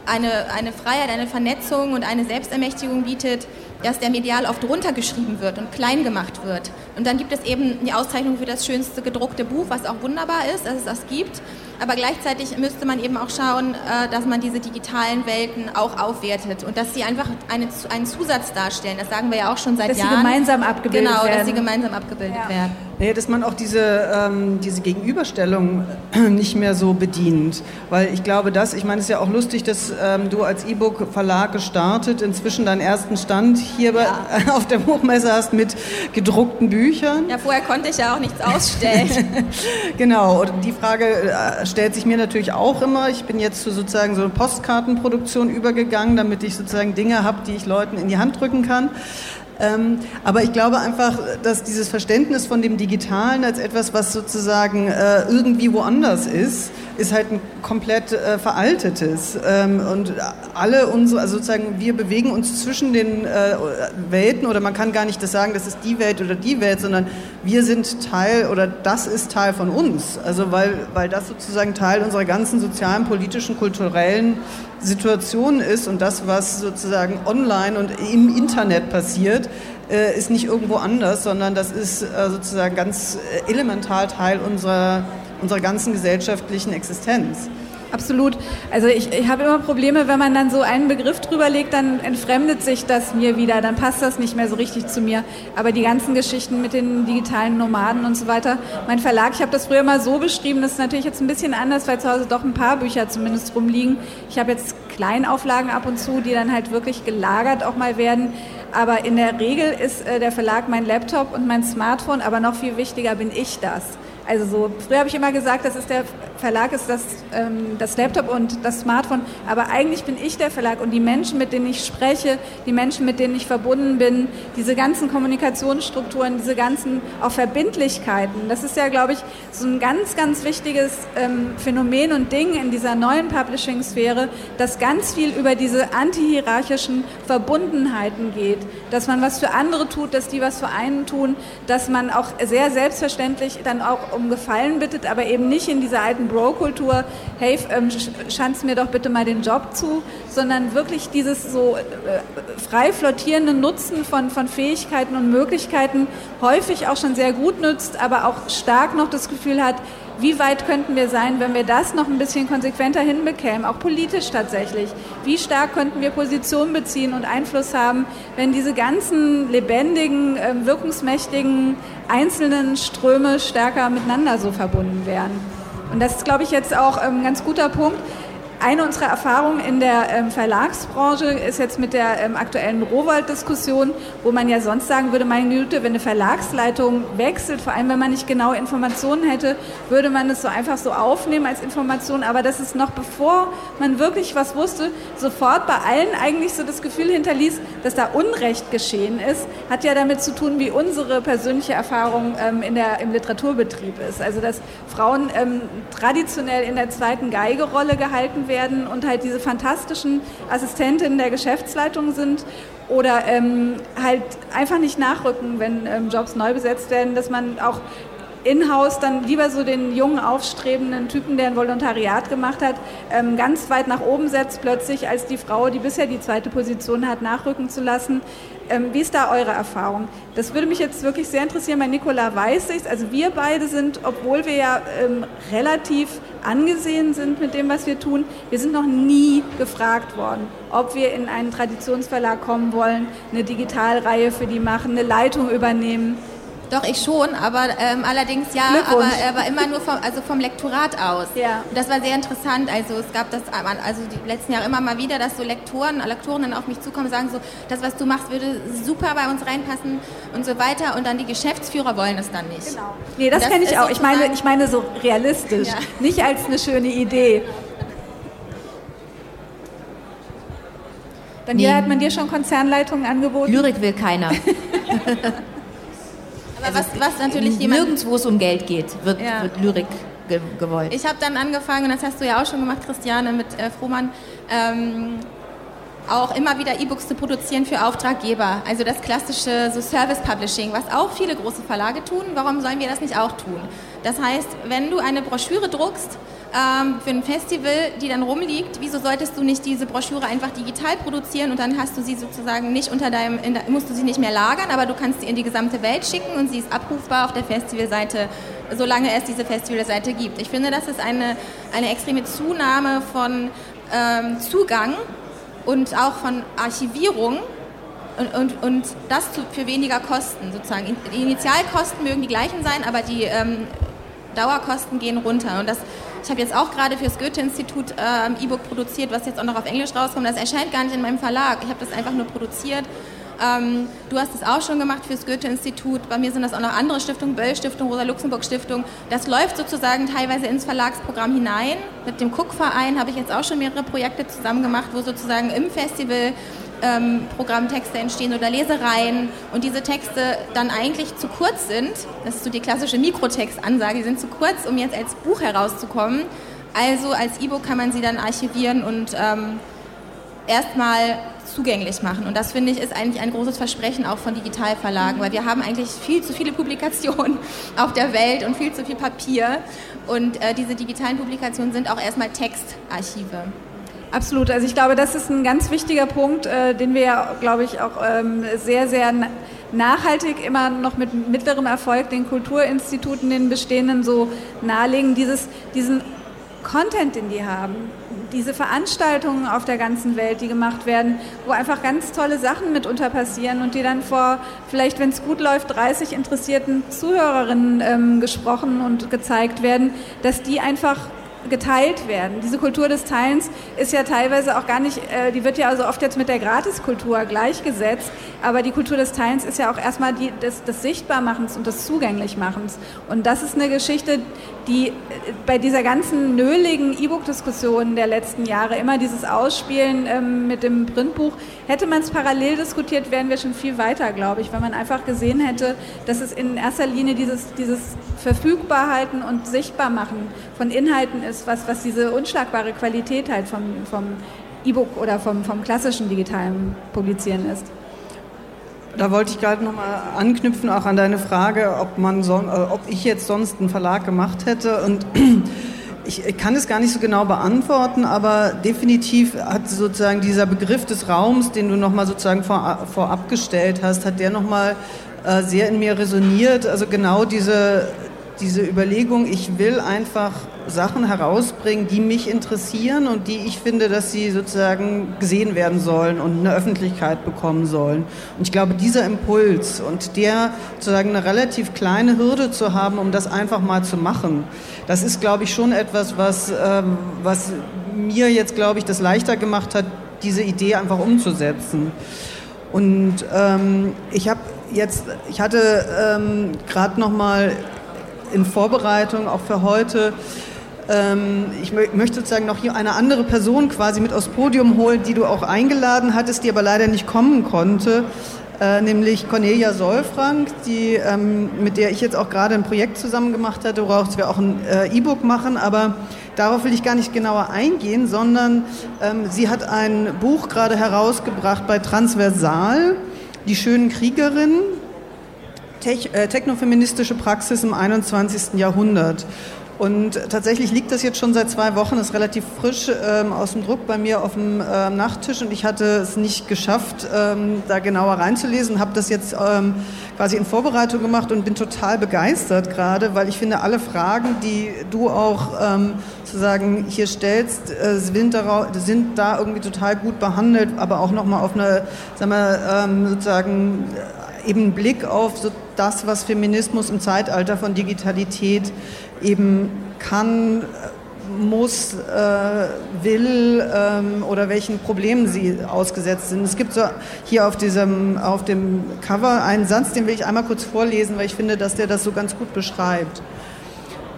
eine, eine Freiheit, eine Vernetzung und eine Selbstermächtigung bietet, dass der medial oft runtergeschrieben wird und klein gemacht wird. Und dann gibt es eben die Auszeichnung für das schönste gedruckte Buch, was auch wunderbar ist, dass es das gibt. Aber gleichzeitig müsste man eben auch schauen, äh, dass man diese digitalen Welten auch aufwertet und dass sie einfach eine, einen Zusatz darstellen. Das sagen wir ja auch schon seit dass Jahren. Dass sie gemeinsam abgebildet genau, werden. Genau, dass sie gemeinsam abgebildet ja. werden. Nee, dass man auch diese, ähm, diese Gegenüberstellung nicht mehr so bedient. Weil ich glaube, dass, ich meine, es ist ja auch lustig, dass ähm, du als E-Book-Verlag gestartet, inzwischen deinen ersten Stand hier ja. bei, auf der Buchmesse hast mit gedruckten Büchern. Ja, vorher konnte ich ja auch nichts ausstellen. genau, und die Frage äh, stellt sich mir natürlich auch immer. Ich bin jetzt zu sozusagen so einer Postkartenproduktion übergegangen, damit ich sozusagen Dinge habe, die ich Leuten in die Hand drücken kann. Ähm, aber ich glaube einfach, dass dieses Verständnis von dem Digitalen als etwas, was sozusagen äh, irgendwie woanders ist, ist halt ein komplett äh, veraltetes. Ähm, und alle unsere, also sozusagen, wir bewegen uns zwischen den äh, Welten oder man kann gar nicht das sagen, das ist die Welt oder die Welt, sondern wir sind Teil oder das ist Teil von uns. Also weil, weil das sozusagen Teil unserer ganzen sozialen, politischen, kulturellen Situation ist und das, was sozusagen online und im Internet passiert, äh, ist nicht irgendwo anders, sondern das ist äh, sozusagen ganz äh, elementar Teil unserer, unserer ganzen gesellschaftlichen Existenz. Absolut. Also ich, ich habe immer Probleme, wenn man dann so einen Begriff drüber legt, dann entfremdet sich das mir wieder, dann passt das nicht mehr so richtig zu mir. Aber die ganzen Geschichten mit den digitalen Nomaden und so weiter, mein Verlag, ich habe das früher mal so beschrieben, das ist natürlich jetzt ein bisschen anders, weil zu Hause doch ein paar Bücher zumindest rumliegen. Ich habe jetzt Kleinauflagen ab und zu, die dann halt wirklich gelagert auch mal werden. Aber in der Regel ist äh, der Verlag mein Laptop und mein Smartphone, aber noch viel wichtiger bin ich das. Also so, früher habe ich immer gesagt, das ist der Verlag ist das, ähm, das Laptop und das Smartphone, aber eigentlich bin ich der Verlag und die Menschen, mit denen ich spreche, die Menschen, mit denen ich verbunden bin, diese ganzen Kommunikationsstrukturen, diese ganzen auch Verbindlichkeiten, das ist ja, glaube ich, so ein ganz, ganz wichtiges ähm, Phänomen und Ding in dieser neuen Publishing-Sphäre, dass ganz viel über diese antihierarchischen Verbundenheiten geht, dass man was für andere tut, dass die was für einen tun, dass man auch sehr selbstverständlich dann auch um Gefallen bittet, aber eben nicht in dieser alten Bro-Kultur, hey, ähm, schanz mir doch bitte mal den Job zu, sondern wirklich dieses so äh, frei flottierende Nutzen von, von Fähigkeiten und Möglichkeiten häufig auch schon sehr gut nützt, aber auch stark noch das Gefühl hat, wie weit könnten wir sein, wenn wir das noch ein bisschen konsequenter hinbekämen, auch politisch tatsächlich? Wie stark könnten wir Position beziehen und Einfluss haben, wenn diese ganzen lebendigen, ähm, wirkungsmächtigen einzelnen Ströme stärker miteinander so verbunden wären? Und das ist, glaube ich, jetzt auch ein ähm, ganz guter Punkt. Eine unserer Erfahrungen in der ähm, Verlagsbranche ist jetzt mit der ähm, aktuellen Rohwald-Diskussion, wo man ja sonst sagen würde, meine Güte, wenn eine Verlagsleitung wechselt, vor allem wenn man nicht genaue Informationen hätte, würde man es so einfach so aufnehmen als Information. Aber das ist noch bevor man wirklich was wusste, sofort bei allen eigentlich so das Gefühl hinterließ, dass da Unrecht geschehen ist, hat ja damit zu tun, wie unsere persönliche Erfahrung ähm, in der, im Literaturbetrieb ist. Also dass Frauen traditionell in der zweiten Geigerolle gehalten werden werden und halt diese fantastischen Assistentinnen der Geschäftsleitung sind oder ähm, halt einfach nicht nachrücken, wenn ähm, Jobs neu besetzt werden, dass man auch in-house dann lieber so den jungen, aufstrebenden Typen, der ein Volontariat gemacht hat, ähm, ganz weit nach oben setzt plötzlich, als die Frau, die bisher die zweite Position hat, nachrücken zu lassen. Ähm, wie ist da eure Erfahrung? Das würde mich jetzt wirklich sehr interessieren. Bei Nicola weiß ich Also wir beide sind, obwohl wir ja ähm, relativ angesehen sind mit dem, was wir tun, wir sind noch nie gefragt worden, ob wir in einen Traditionsverlag kommen wollen, eine Digitalreihe für die machen, eine Leitung übernehmen. Doch, ich schon, aber ähm, allerdings ja, aber, aber immer nur vom, also vom Lektorat aus. Ja. Und das war sehr interessant. Also es gab das also die letzten Jahre immer mal wieder, dass so Lektoren, Lektoren dann auf mich zukommen und sagen so, das, was du machst, würde super bei uns reinpassen und so weiter. Und dann die Geschäftsführer wollen es dann nicht. Genau. Nee, das, das kenne ich auch. Ich meine, ich meine so realistisch, ja. nicht als eine schöne Idee. Dann nee. hat man dir schon Konzernleitungen angeboten? Lyrik will keiner. Also was, was natürlich jemand... Nirgends, wo es um Geld geht, wird, ja. wird Lyrik ge gewollt. Ich habe dann angefangen, und das hast du ja auch schon gemacht, Christiane, mit äh, Frohmann, ähm, auch immer wieder E-Books zu produzieren für Auftraggeber. Also das klassische so Service Publishing, was auch viele große Verlage tun. Warum sollen wir das nicht auch tun? Das heißt, wenn du eine Broschüre druckst, ähm, für ein Festival, die dann rumliegt, wieso solltest du nicht diese Broschüre einfach digital produzieren und dann hast du sie sozusagen nicht unter deinem, musst du sie nicht mehr lagern, aber du kannst sie in die gesamte Welt schicken und sie ist abrufbar auf der Festivalseite, solange es diese Festivalseite gibt. Ich finde, das ist eine, eine extreme Zunahme von ähm, Zugang und auch von Archivierung und, und, und das für weniger Kosten sozusagen. Die Initialkosten mögen die gleichen sein, aber die ähm, Dauerkosten gehen runter. Und das ich habe jetzt auch gerade für das Goethe-Institut äh, ein E-Book produziert, was jetzt auch noch auf Englisch rauskommt. Das erscheint gar nicht in meinem Verlag. Ich habe das einfach nur produziert. Ähm, du hast es auch schon gemacht fürs Goethe-Institut. Bei mir sind das auch noch andere Stiftungen, Böll-Stiftung, Rosa-Luxemburg-Stiftung. Das läuft sozusagen teilweise ins Verlagsprogramm hinein. Mit dem Cook-Verein habe ich jetzt auch schon mehrere Projekte zusammen gemacht, wo sozusagen im Festival ähm, Programmtexte entstehen oder Lesereien und diese Texte dann eigentlich zu kurz sind, das ist so die klassische Mikrotextansage, die sind zu kurz, um jetzt als Buch herauszukommen. Also als E-Book kann man sie dann archivieren und ähm, erstmal zugänglich machen. Und das finde ich ist eigentlich ein großes Versprechen auch von Digitalverlagen, weil wir haben eigentlich viel zu viele Publikationen auf der Welt und viel zu viel Papier. Und äh, diese digitalen Publikationen sind auch erstmal Textarchive. Absolut. Also ich glaube, das ist ein ganz wichtiger Punkt, äh, den wir ja, glaube ich, auch ähm, sehr, sehr nachhaltig immer noch mit mittlerem Erfolg den Kulturinstituten, den bestehenden so nahelegen, dieses, diesen Content, den die haben, diese Veranstaltungen auf der ganzen Welt, die gemacht werden, wo einfach ganz tolle Sachen mitunter passieren und die dann vor vielleicht, wenn es gut läuft, 30 interessierten Zuhörerinnen ähm, gesprochen und gezeigt werden, dass die einfach geteilt werden. Diese Kultur des Teilens ist ja teilweise auch gar nicht, äh, die wird ja also oft jetzt mit der Gratiskultur gleichgesetzt, aber die Kultur des Teilens ist ja auch erstmal die des, des Sichtbarmachens und des Zugänglichmachens. Und das ist eine Geschichte, die äh, bei dieser ganzen nöligen E-Book-Diskussion der letzten Jahre immer dieses Ausspielen ähm, mit dem Printbuch, hätte man es parallel diskutiert, wären wir schon viel weiter, glaube ich, wenn man einfach gesehen hätte, dass es in erster Linie dieses, dieses Verfügbarhalten und Sichtbarmachen von Inhalten ist, was, was diese unschlagbare Qualität halt vom, vom E-Book oder vom, vom klassischen digitalen Publizieren ist. Da wollte ich gerade nochmal anknüpfen, auch an deine Frage, ob, man so, äh, ob ich jetzt sonst einen Verlag gemacht hätte. Und ich kann es gar nicht so genau beantworten, aber definitiv hat sozusagen dieser Begriff des Raums, den du nochmal sozusagen vor, vorab gestellt hast, hat der nochmal äh, sehr in mir resoniert. Also genau diese, diese Überlegung, ich will einfach Sachen herausbringen, die mich interessieren und die ich finde, dass sie sozusagen gesehen werden sollen und eine Öffentlichkeit bekommen sollen. Und ich glaube, dieser Impuls und der sozusagen eine relativ kleine Hürde zu haben, um das einfach mal zu machen, das ist, glaube ich, schon etwas, was, ähm, was mir jetzt, glaube ich, das leichter gemacht hat, diese Idee einfach umzusetzen. Und ähm, ich habe jetzt, ich hatte ähm, gerade noch mal in Vorbereitung auch für heute. Ähm, ich möchte sozusagen noch hier eine andere Person quasi mit aufs Podium holen, die du auch eingeladen hattest, die aber leider nicht kommen konnte. Äh, nämlich Cornelia Solfrank, die, ähm, mit der ich jetzt auch gerade ein Projekt zusammen gemacht hatte, woraus wir auch ein äh, E-Book machen, aber darauf will ich gar nicht genauer eingehen, sondern ähm, sie hat ein Buch gerade herausgebracht bei Transversal, Die schönen Kriegerinnen, technofeministische Praxis im 21. Jahrhundert. Und tatsächlich liegt das jetzt schon seit zwei Wochen, ist relativ frisch ähm, aus dem Druck bei mir auf dem ähm, Nachttisch und ich hatte es nicht geschafft, ähm, da genauer reinzulesen, habe das jetzt ähm, quasi in Vorbereitung gemacht und bin total begeistert gerade, weil ich finde, alle Fragen, die du auch ähm, sozusagen hier stellst, äh, sind, darauf, sind, da irgendwie total gut behandelt, aber auch nochmal auf eine, sagen wir, ähm, sozusagen eben Blick auf so das, was Feminismus im Zeitalter von Digitalität eben kann, muss, äh, will ähm, oder welchen Problemen sie ausgesetzt sind. Es gibt so hier auf, diesem, auf dem Cover einen Satz, den will ich einmal kurz vorlesen, weil ich finde, dass der das so ganz gut beschreibt.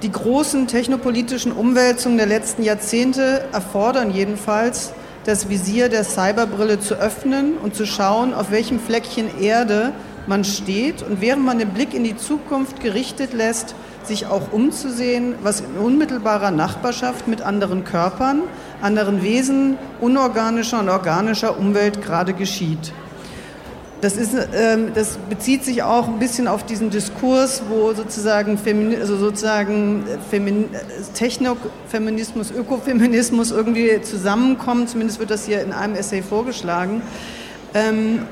Die großen technopolitischen Umwälzungen der letzten Jahrzehnte erfordern jedenfalls, das Visier der Cyberbrille zu öffnen und zu schauen, auf welchem Fleckchen Erde man steht und während man den Blick in die Zukunft gerichtet lässt, sich auch umzusehen, was in unmittelbarer Nachbarschaft mit anderen Körpern, anderen Wesen, unorganischer und organischer Umwelt gerade geschieht. Das, ist, ähm, das bezieht sich auch ein bisschen auf diesen Diskurs, wo sozusagen, Femini also sozusagen Femin Technofeminismus, Ökofeminismus irgendwie zusammenkommen. Zumindest wird das hier in einem Essay vorgeschlagen. Ähm,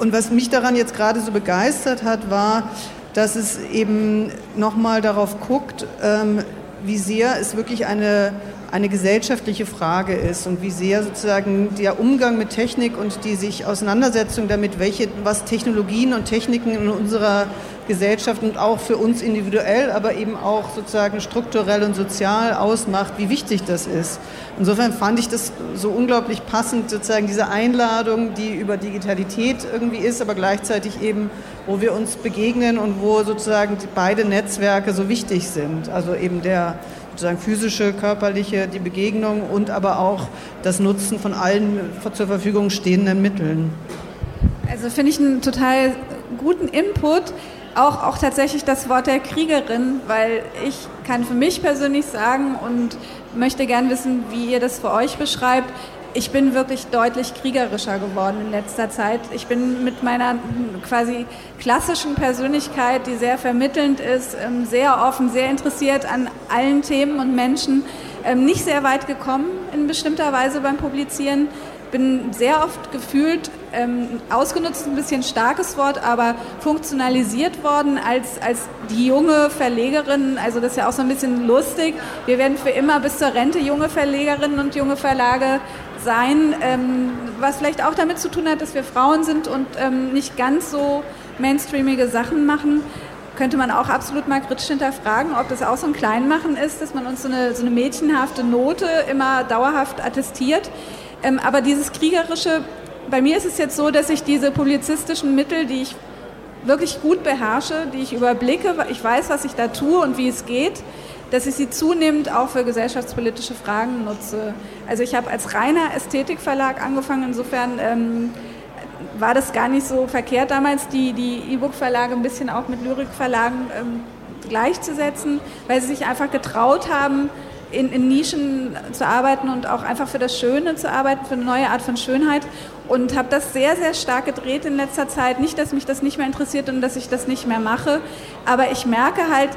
und was mich daran jetzt gerade so begeistert hat, war, dass es eben nochmal darauf guckt, ähm, wie sehr es wirklich eine, eine gesellschaftliche Frage ist und wie sehr sozusagen der Umgang mit Technik und die sich Auseinandersetzung damit, welche, was Technologien und Techniken in unserer Gesellschaft und auch für uns individuell, aber eben auch sozusagen strukturell und sozial ausmacht, wie wichtig das ist. Insofern fand ich das so unglaublich passend, sozusagen diese Einladung, die über Digitalität irgendwie ist, aber gleichzeitig eben, wo wir uns begegnen und wo sozusagen beide Netzwerke so wichtig sind. Also eben der sozusagen physische, körperliche, die Begegnung und aber auch das Nutzen von allen zur Verfügung stehenden Mitteln. Also finde ich einen total guten Input auch, auch tatsächlich das Wort der Kriegerin, weil ich kann für mich persönlich sagen und möchte gern wissen, wie ihr das für euch beschreibt. Ich bin wirklich deutlich kriegerischer geworden in letzter Zeit. Ich bin mit meiner quasi klassischen Persönlichkeit, die sehr vermittelnd ist, ähm, sehr offen, sehr interessiert an allen Themen und Menschen, ähm, nicht sehr weit gekommen in bestimmter Weise beim Publizieren bin sehr oft gefühlt, ähm, ausgenutzt ein bisschen starkes Wort, aber funktionalisiert worden als, als die junge Verlegerin. Also das ist ja auch so ein bisschen lustig. Wir werden für immer bis zur Rente junge Verlegerinnen und junge Verlage sein, ähm, was vielleicht auch damit zu tun hat, dass wir Frauen sind und ähm, nicht ganz so mainstreamige Sachen machen könnte man auch absolut mal kritisch hinterfragen, ob das auch so ein Kleinmachen ist, dass man uns so eine, so eine mädchenhafte Note immer dauerhaft attestiert. Ähm, aber dieses Kriegerische, bei mir ist es jetzt so, dass ich diese publizistischen Mittel, die ich wirklich gut beherrsche, die ich überblicke, ich weiß, was ich da tue und wie es geht, dass ich sie zunehmend auch für gesellschaftspolitische Fragen nutze. Also ich habe als reiner Ästhetikverlag angefangen, insofern ähm, war das gar nicht so verkehrt damals, die, E-Book-Verlage ein bisschen auch mit Lyrikverlagen ähm, gleichzusetzen, weil sie sich einfach getraut haben, in, in, Nischen zu arbeiten und auch einfach für das Schöne zu arbeiten, für eine neue Art von Schönheit. Und habe das sehr, sehr stark gedreht in letzter Zeit. Nicht, dass mich das nicht mehr interessiert und dass ich das nicht mehr mache, aber ich merke halt,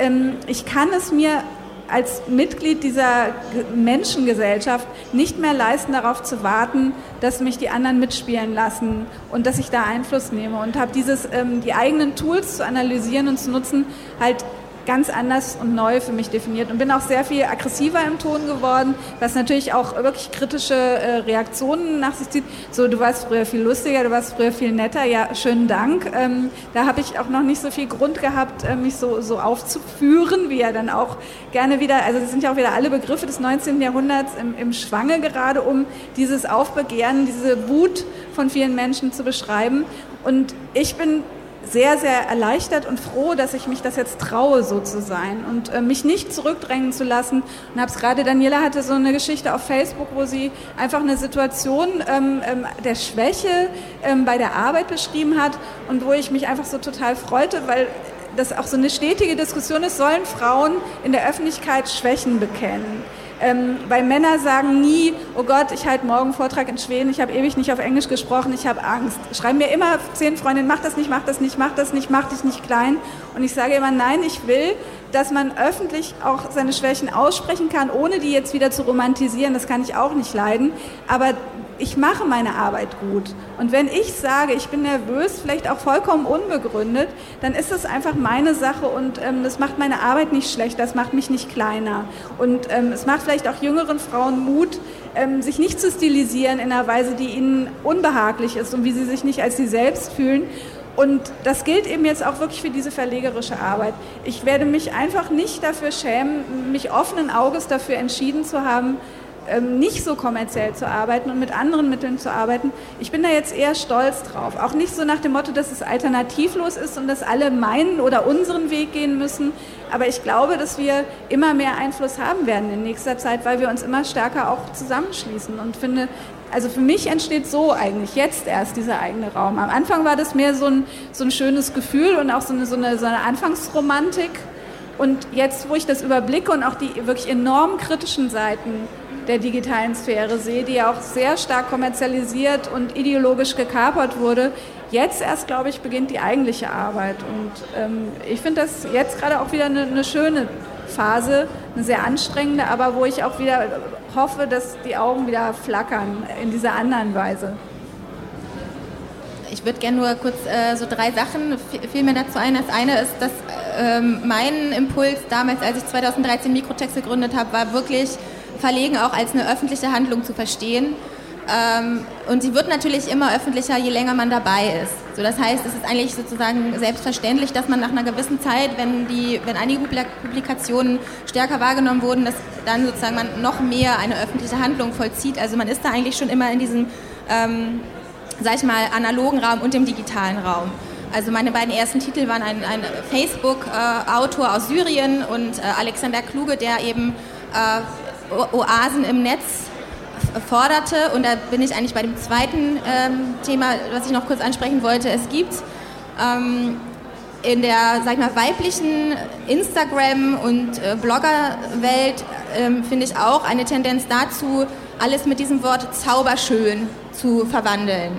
ähm, ich kann es mir als Mitglied dieser Menschengesellschaft nicht mehr leisten, darauf zu warten, dass mich die anderen mitspielen lassen und dass ich da Einfluss nehme und habe dieses, ähm, die eigenen Tools zu analysieren und zu nutzen, halt ganz anders und neu für mich definiert und bin auch sehr viel aggressiver im Ton geworden, was natürlich auch wirklich kritische äh, Reaktionen nach sich zieht. So, du warst früher viel lustiger, du warst früher viel netter. Ja, schönen Dank. Ähm, da habe ich auch noch nicht so viel Grund gehabt, äh, mich so, so aufzuführen, wie ja dann auch gerne wieder, also das sind ja auch wieder alle Begriffe des 19. Jahrhunderts im, im Schwange gerade, um dieses Aufbegehren, diese Wut von vielen Menschen zu beschreiben. Und ich bin sehr, sehr erleichtert und froh, dass ich mich das jetzt traue, so zu sein und äh, mich nicht zurückdrängen zu lassen. Und habe es gerade, Daniela hatte so eine Geschichte auf Facebook, wo sie einfach eine Situation ähm, ähm, der Schwäche ähm, bei der Arbeit beschrieben hat und wo ich mich einfach so total freute, weil das auch so eine stetige Diskussion ist, sollen Frauen in der Öffentlichkeit Schwächen bekennen? Ähm, weil Männer sagen nie, oh Gott, ich halte morgen Vortrag in Schweden, ich habe ewig nicht auf Englisch gesprochen, ich habe Angst. Schreiben mir immer zehn Freundinnen, mach das nicht, mach das nicht, mach das nicht, mach dich nicht klein. Und ich sage immer, nein, ich will, dass man öffentlich auch seine Schwächen aussprechen kann, ohne die jetzt wieder zu romantisieren, das kann ich auch nicht leiden. Aber ich mache meine Arbeit gut. Und wenn ich sage, ich bin nervös, vielleicht auch vollkommen unbegründet, dann ist es einfach meine Sache und ähm, das macht meine Arbeit nicht schlecht, das macht mich nicht kleiner. Und ähm, es macht vielleicht auch jüngeren Frauen Mut, ähm, sich nicht zu stilisieren in einer Weise, die ihnen unbehaglich ist und wie sie sich nicht als sie selbst fühlen. Und das gilt eben jetzt auch wirklich für diese verlegerische Arbeit. Ich werde mich einfach nicht dafür schämen, mich offenen Auges dafür entschieden zu haben, ähm, nicht so kommerziell zu arbeiten und mit anderen Mitteln zu arbeiten. Ich bin da jetzt eher stolz drauf. Auch nicht so nach dem Motto, dass es alternativlos ist und dass alle meinen oder unseren Weg gehen müssen. Aber ich glaube, dass wir immer mehr Einfluss haben werden in nächster Zeit, weil wir uns immer stärker auch zusammenschließen. Und finde, also für mich entsteht so eigentlich jetzt erst dieser eigene Raum. Am Anfang war das mehr so ein, so ein schönes Gefühl und auch so eine, so eine, so eine Anfangsromantik. Und jetzt, wo ich das überblicke und auch die wirklich enorm kritischen Seiten der digitalen Sphäre sehe, die ja auch sehr stark kommerzialisiert und ideologisch gekapert wurde. Jetzt erst, glaube ich, beginnt die eigentliche Arbeit. Und ähm, ich finde das jetzt gerade auch wieder eine, eine schöne Phase, eine sehr anstrengende, aber wo ich auch wieder hoffe, dass die Augen wieder flackern in dieser anderen Weise. Ich würde gerne nur kurz äh, so drei Sachen fiel mir dazu ein. Das eine ist, dass ähm, mein Impuls damals, als ich 2013 Mikrotext gegründet habe, war wirklich Verlegen auch als eine öffentliche Handlung zu verstehen. Ähm, und sie wird natürlich immer öffentlicher, je länger man dabei ist. So, das heißt, es ist eigentlich sozusagen selbstverständlich, dass man nach einer gewissen Zeit, wenn, die, wenn einige Publikationen stärker wahrgenommen wurden, dass dann sozusagen man noch mehr eine öffentliche Handlung vollzieht. Also man ist da eigentlich schon immer in diesem, ähm, sag ich mal, analogen Raum und dem digitalen Raum. Also meine beiden ersten Titel waren ein, ein Facebook-Autor äh, aus Syrien und äh, Alexander Kluge, der eben äh, Oasen im Netz forderte. Und da bin ich eigentlich bei dem zweiten ähm, Thema, was ich noch kurz ansprechen wollte. Es gibt ähm, in der, sag ich mal, weiblichen Instagram- und äh, Bloggerwelt, ähm, finde ich auch eine Tendenz dazu, alles mit diesem Wort zauberschön zu verwandeln.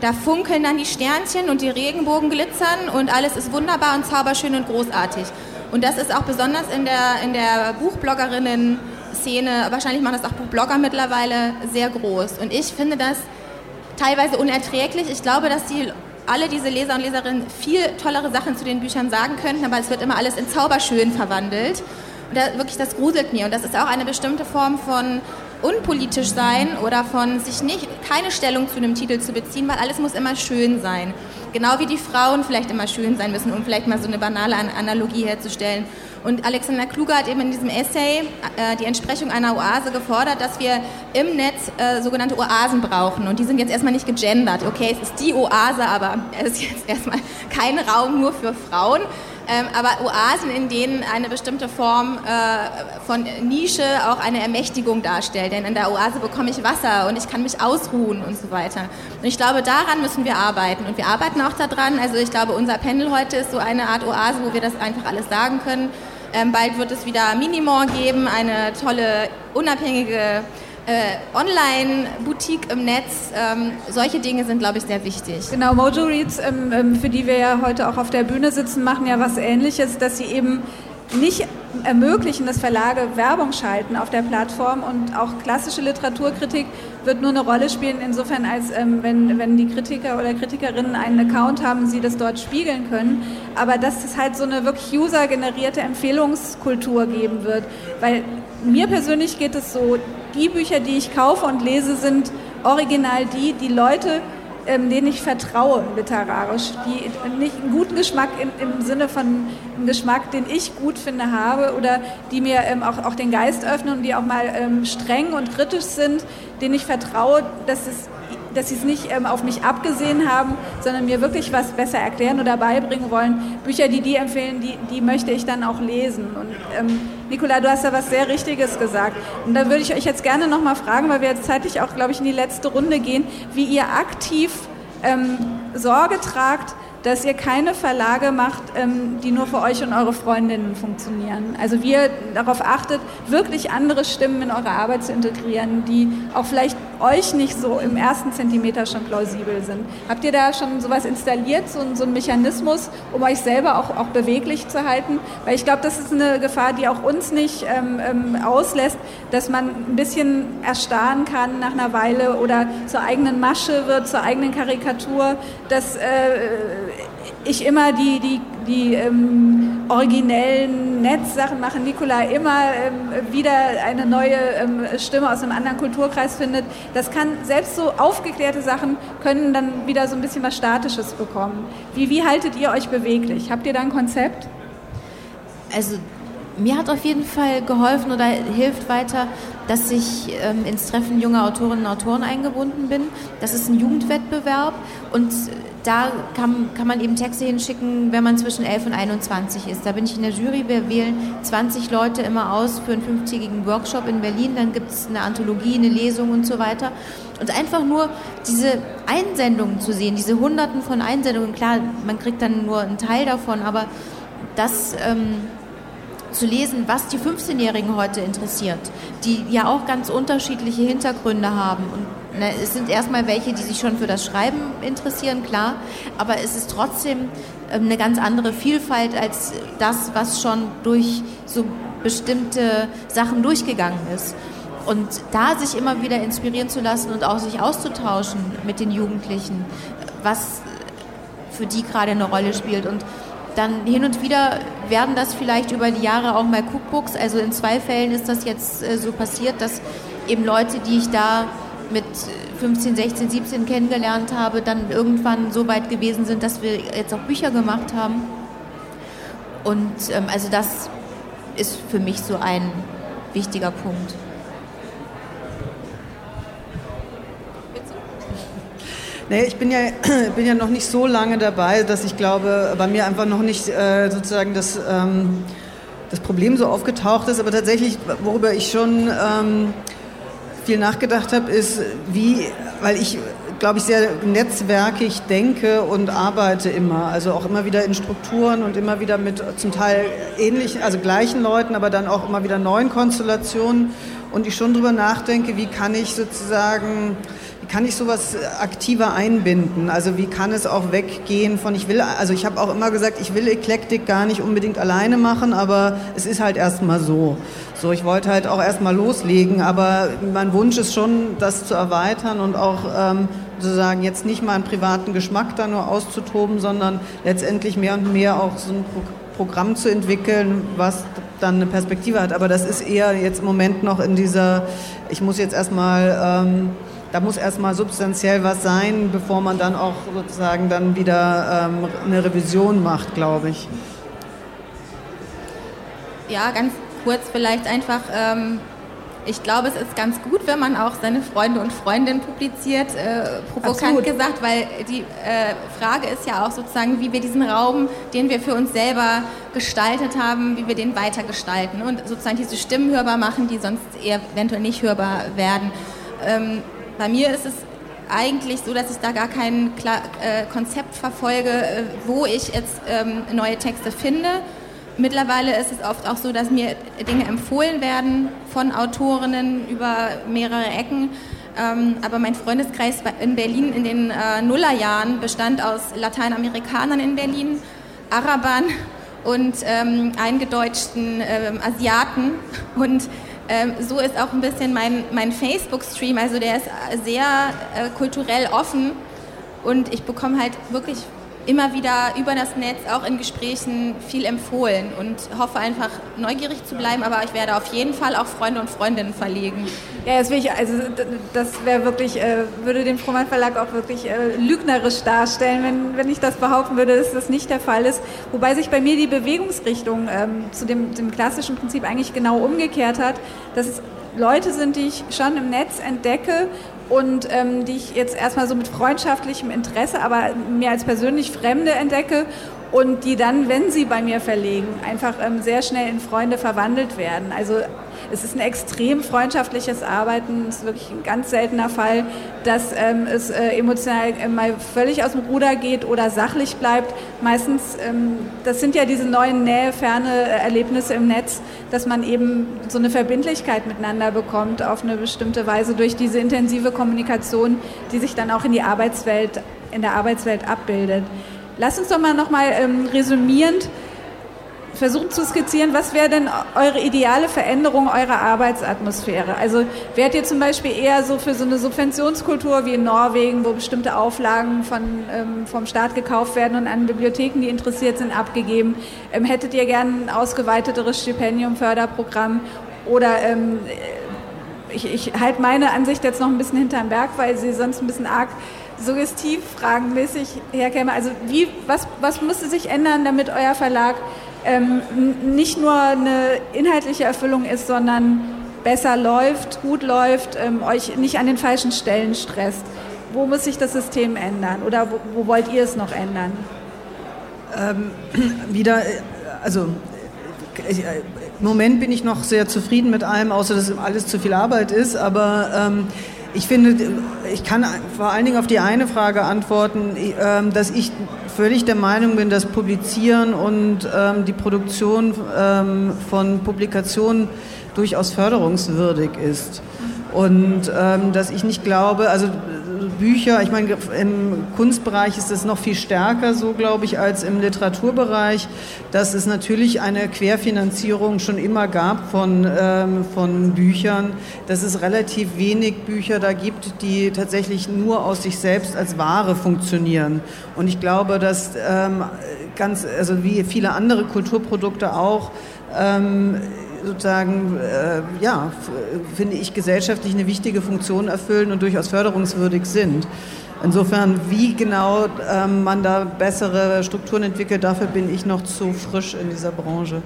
Da funkeln dann die Sternchen und die Regenbogen glitzern und alles ist wunderbar und zauberschön und großartig. Und das ist auch besonders in der, in der Buchbloggerinnen- Szene, wahrscheinlich machen das auch Blogger mittlerweile, sehr groß. Und ich finde das teilweise unerträglich. Ich glaube, dass die alle diese Leser und Leserinnen viel tollere Sachen zu den Büchern sagen könnten, aber es wird immer alles in Zauberschön verwandelt. Und da, wirklich, das gruselt mir. Und das ist auch eine bestimmte Form von unpolitisch sein oder von sich nicht keine Stellung zu einem Titel zu beziehen, weil alles muss immer schön sein. Genau wie die Frauen vielleicht immer schön sein müssen, um vielleicht mal so eine banale Analogie herzustellen. Und Alexander Kluge hat eben in diesem Essay äh, die Entsprechung einer Oase gefordert, dass wir im Netz äh, sogenannte Oasen brauchen. Und die sind jetzt erstmal nicht gegendert. Okay, es ist die Oase, aber es ist jetzt erstmal kein Raum nur für Frauen. Ähm, aber Oasen, in denen eine bestimmte Form äh, von Nische auch eine Ermächtigung darstellt. Denn in der Oase bekomme ich Wasser und ich kann mich ausruhen und so weiter. Und ich glaube, daran müssen wir arbeiten. Und wir arbeiten auch daran. Also ich glaube, unser Panel heute ist so eine Art Oase, wo wir das einfach alles sagen können. Ähm, bald wird es wieder Minimore geben, eine tolle, unabhängige äh, Online-Boutique im Netz. Ähm, solche Dinge sind, glaube ich, sehr wichtig. Genau, Mojo Reads, ähm, ähm, für die wir ja heute auch auf der Bühne sitzen, machen ja was Ähnliches, dass sie eben nicht ermöglichen, dass Verlage Werbung schalten auf der Plattform und auch klassische Literaturkritik wird nur eine Rolle spielen, insofern als ähm, wenn, wenn die Kritiker oder Kritikerinnen einen Account haben, sie das dort spiegeln können. Aber dass es halt so eine wirklich user-generierte Empfehlungskultur geben wird. Weil mir persönlich geht es so, die Bücher, die ich kaufe und lese, sind original die, die Leute ähm, denen ich vertraue literarisch, die nicht einen guten Geschmack in, im Sinne von einem Geschmack, den ich gut finde, habe oder die mir ähm, auch, auch den Geist öffnen und die auch mal ähm, streng und kritisch sind, denen ich vertraue, dass es dass sie es nicht ähm, auf mich abgesehen haben, sondern mir wirklich was besser erklären oder beibringen wollen. Bücher, die die empfehlen, die, die möchte ich dann auch lesen. Und ähm, Nicola, du hast da was sehr Richtiges gesagt. Und da würde ich euch jetzt gerne nochmal fragen, weil wir jetzt zeitlich auch, glaube ich, in die letzte Runde gehen, wie ihr aktiv ähm, Sorge tragt, dass ihr keine Verlage macht, ähm, die nur für euch und eure Freundinnen funktionieren. Also wie ihr darauf achtet, wirklich andere Stimmen in eure Arbeit zu integrieren, die auch vielleicht euch nicht so im ersten Zentimeter schon plausibel sind. Habt ihr da schon sowas installiert, so, so einen Mechanismus, um euch selber auch, auch beweglich zu halten? Weil ich glaube, das ist eine Gefahr, die auch uns nicht ähm, ähm, auslässt, dass man ein bisschen erstarren kann nach einer Weile oder zur eigenen Masche wird, zur eigenen Karikatur, dass äh, ich immer die, die, die ähm, originellen Netzsachen mache, Nikola immer ähm, wieder eine neue ähm, Stimme aus einem anderen Kulturkreis findet. Das kann, selbst so aufgeklärte Sachen können dann wieder so ein bisschen was Statisches bekommen. Wie, wie haltet ihr euch beweglich? Habt ihr da ein Konzept? Also mir hat auf jeden Fall geholfen oder hilft weiter, dass ich ähm, ins Treffen junger Autorinnen und Autoren eingebunden bin. Das ist ein Jugendwettbewerb und da kann, kann man eben Texte hinschicken, wenn man zwischen 11 und 21 ist. Da bin ich in der Jury. Wir wählen 20 Leute immer aus für einen fünftägigen Workshop in Berlin. Dann gibt es eine Anthologie, eine Lesung und so weiter. Und einfach nur diese Einsendungen zu sehen, diese Hunderten von Einsendungen. Klar, man kriegt dann nur einen Teil davon, aber das... Ähm, zu lesen, was die 15-Jährigen heute interessiert, die ja auch ganz unterschiedliche Hintergründe haben. Und ne, es sind erstmal welche, die sich schon für das Schreiben interessieren, klar, aber es ist trotzdem ähm, eine ganz andere Vielfalt als das, was schon durch so bestimmte Sachen durchgegangen ist. Und da sich immer wieder inspirieren zu lassen und auch sich auszutauschen mit den Jugendlichen, was für die gerade eine Rolle spielt. Und dann hin und wieder werden das vielleicht über die Jahre auch mal Cookbooks. Also in zwei Fällen ist das jetzt äh, so passiert, dass eben Leute, die ich da mit 15, 16, 17 kennengelernt habe, dann irgendwann so weit gewesen sind, dass wir jetzt auch Bücher gemacht haben. Und ähm, also das ist für mich so ein wichtiger Punkt. Nee, ich bin ja, bin ja noch nicht so lange dabei, dass ich glaube, bei mir einfach noch nicht äh, sozusagen das, ähm, das Problem so aufgetaucht ist. Aber tatsächlich, worüber ich schon ähm, viel nachgedacht habe, ist, wie, weil ich glaube ich, sehr netzwerkig denke und arbeite immer. Also auch immer wieder in Strukturen und immer wieder mit zum Teil ähnlichen, also gleichen Leuten, aber dann auch immer wieder neuen Konstellationen. Und ich schon darüber nachdenke, wie kann ich sozusagen kann ich sowas aktiver einbinden? Also wie kann es auch weggehen von, ich will, also ich habe auch immer gesagt, ich will Eklektik gar nicht unbedingt alleine machen, aber es ist halt erstmal so. So, ich wollte halt auch erstmal loslegen, aber mein Wunsch ist schon, das zu erweitern und auch ähm, sozusagen jetzt nicht mal einen privaten Geschmack da nur auszutoben, sondern letztendlich mehr und mehr auch so ein Programm zu entwickeln, was dann eine Perspektive hat. Aber das ist eher jetzt im Moment noch in dieser, ich muss jetzt erstmal ähm, da muss erstmal substanziell was sein, bevor man dann auch sozusagen dann wieder ähm, eine Revision macht, glaube ich. Ja, ganz kurz vielleicht einfach. Ähm, ich glaube, es ist ganz gut, wenn man auch seine Freunde und Freundinnen publiziert, äh, provokant Absolut. gesagt, weil die äh, Frage ist ja auch sozusagen, wie wir diesen Raum, den wir für uns selber gestaltet haben, wie wir den weitergestalten und sozusagen diese Stimmen hörbar machen, die sonst eher eventuell nicht hörbar werden. Ähm, bei mir ist es eigentlich so, dass ich da gar kein Klar äh, Konzept verfolge, äh, wo ich jetzt ähm, neue Texte finde. Mittlerweile ist es oft auch so, dass mir Dinge empfohlen werden von Autorinnen über mehrere Ecken. Ähm, aber mein Freundeskreis in Berlin in den äh, Nullerjahren bestand aus Lateinamerikanern in Berlin, Arabern und ähm, eingedeutschten ähm, Asiaten. Und ähm, so ist auch ein bisschen mein, mein Facebook-Stream. Also der ist sehr äh, kulturell offen und ich bekomme halt wirklich immer wieder über das Netz, auch in Gesprächen, viel empfohlen und hoffe einfach neugierig zu bleiben, aber ich werde auf jeden Fall auch Freunde und Freundinnen verlegen. Ja, das, also, das wäre wirklich, äh, würde den Frohmann Verlag auch wirklich äh, lügnerisch darstellen, wenn, wenn ich das behaupten würde, dass das nicht der Fall ist. Wobei sich bei mir die Bewegungsrichtung ähm, zu dem, dem klassischen Prinzip eigentlich genau umgekehrt hat, dass es Leute sind, die ich schon im Netz entdecke und ähm, die ich jetzt erstmal so mit freundschaftlichem Interesse, aber mir als persönlich Fremde entdecke und die dann, wenn sie bei mir verlegen, einfach ähm, sehr schnell in Freunde verwandelt werden. Also es ist ein extrem freundschaftliches Arbeiten. Es ist wirklich ein ganz seltener Fall, dass ähm, es äh, emotional mal völlig aus dem Ruder geht oder sachlich bleibt. Meistens, ähm, das sind ja diese neuen Nähe, ferne Erlebnisse im Netz, dass man eben so eine Verbindlichkeit miteinander bekommt auf eine bestimmte Weise durch diese intensive Kommunikation, die sich dann auch in die Arbeitswelt, in der Arbeitswelt abbildet. Lass uns doch mal nochmal ähm, resümierend versuchen zu skizzieren, was wäre denn eure ideale Veränderung eurer Arbeitsatmosphäre? Also wärt ihr zum Beispiel eher so für so eine Subventionskultur wie in Norwegen, wo bestimmte Auflagen von, ähm, vom Staat gekauft werden und an Bibliotheken, die interessiert sind, abgegeben? Ähm, hättet ihr gern ein ausgeweiteteres Stipendium, Förderprogramm oder ähm, ich, ich halte meine Ansicht jetzt noch ein bisschen hinterm Berg, weil sie sonst ein bisschen arg suggestiv fragenmäßig herkäme. Also wie, was, was müsste sich ändern, damit euer Verlag ähm, nicht nur eine inhaltliche Erfüllung ist, sondern besser läuft, gut läuft, ähm, euch nicht an den falschen Stellen stresst. Wo muss sich das System ändern oder wo, wo wollt ihr es noch ändern? Ähm, wieder, äh, also ich, äh, im Moment bin ich noch sehr zufrieden mit allem, außer dass alles zu viel Arbeit ist, aber ähm, ich finde, ich kann vor allen Dingen auf die eine Frage antworten, ähm, dass ich völlig der Meinung bin, dass Publizieren und ähm, die Produktion ähm, von Publikationen durchaus förderungswürdig ist. Und dass ich nicht glaube, also Bücher, ich meine, im Kunstbereich ist es noch viel stärker so, glaube ich, als im Literaturbereich, dass es natürlich eine Querfinanzierung schon immer gab von, ähm, von Büchern, dass es relativ wenig Bücher da gibt, die tatsächlich nur aus sich selbst als Ware funktionieren. Und ich glaube, dass ähm, ganz, also wie viele andere Kulturprodukte auch, ähm, sozusagen, äh, ja, finde ich, gesellschaftlich eine wichtige Funktion erfüllen und durchaus förderungswürdig sind. Insofern, wie genau ähm, man da bessere Strukturen entwickelt, dafür bin ich noch zu frisch in dieser Branche.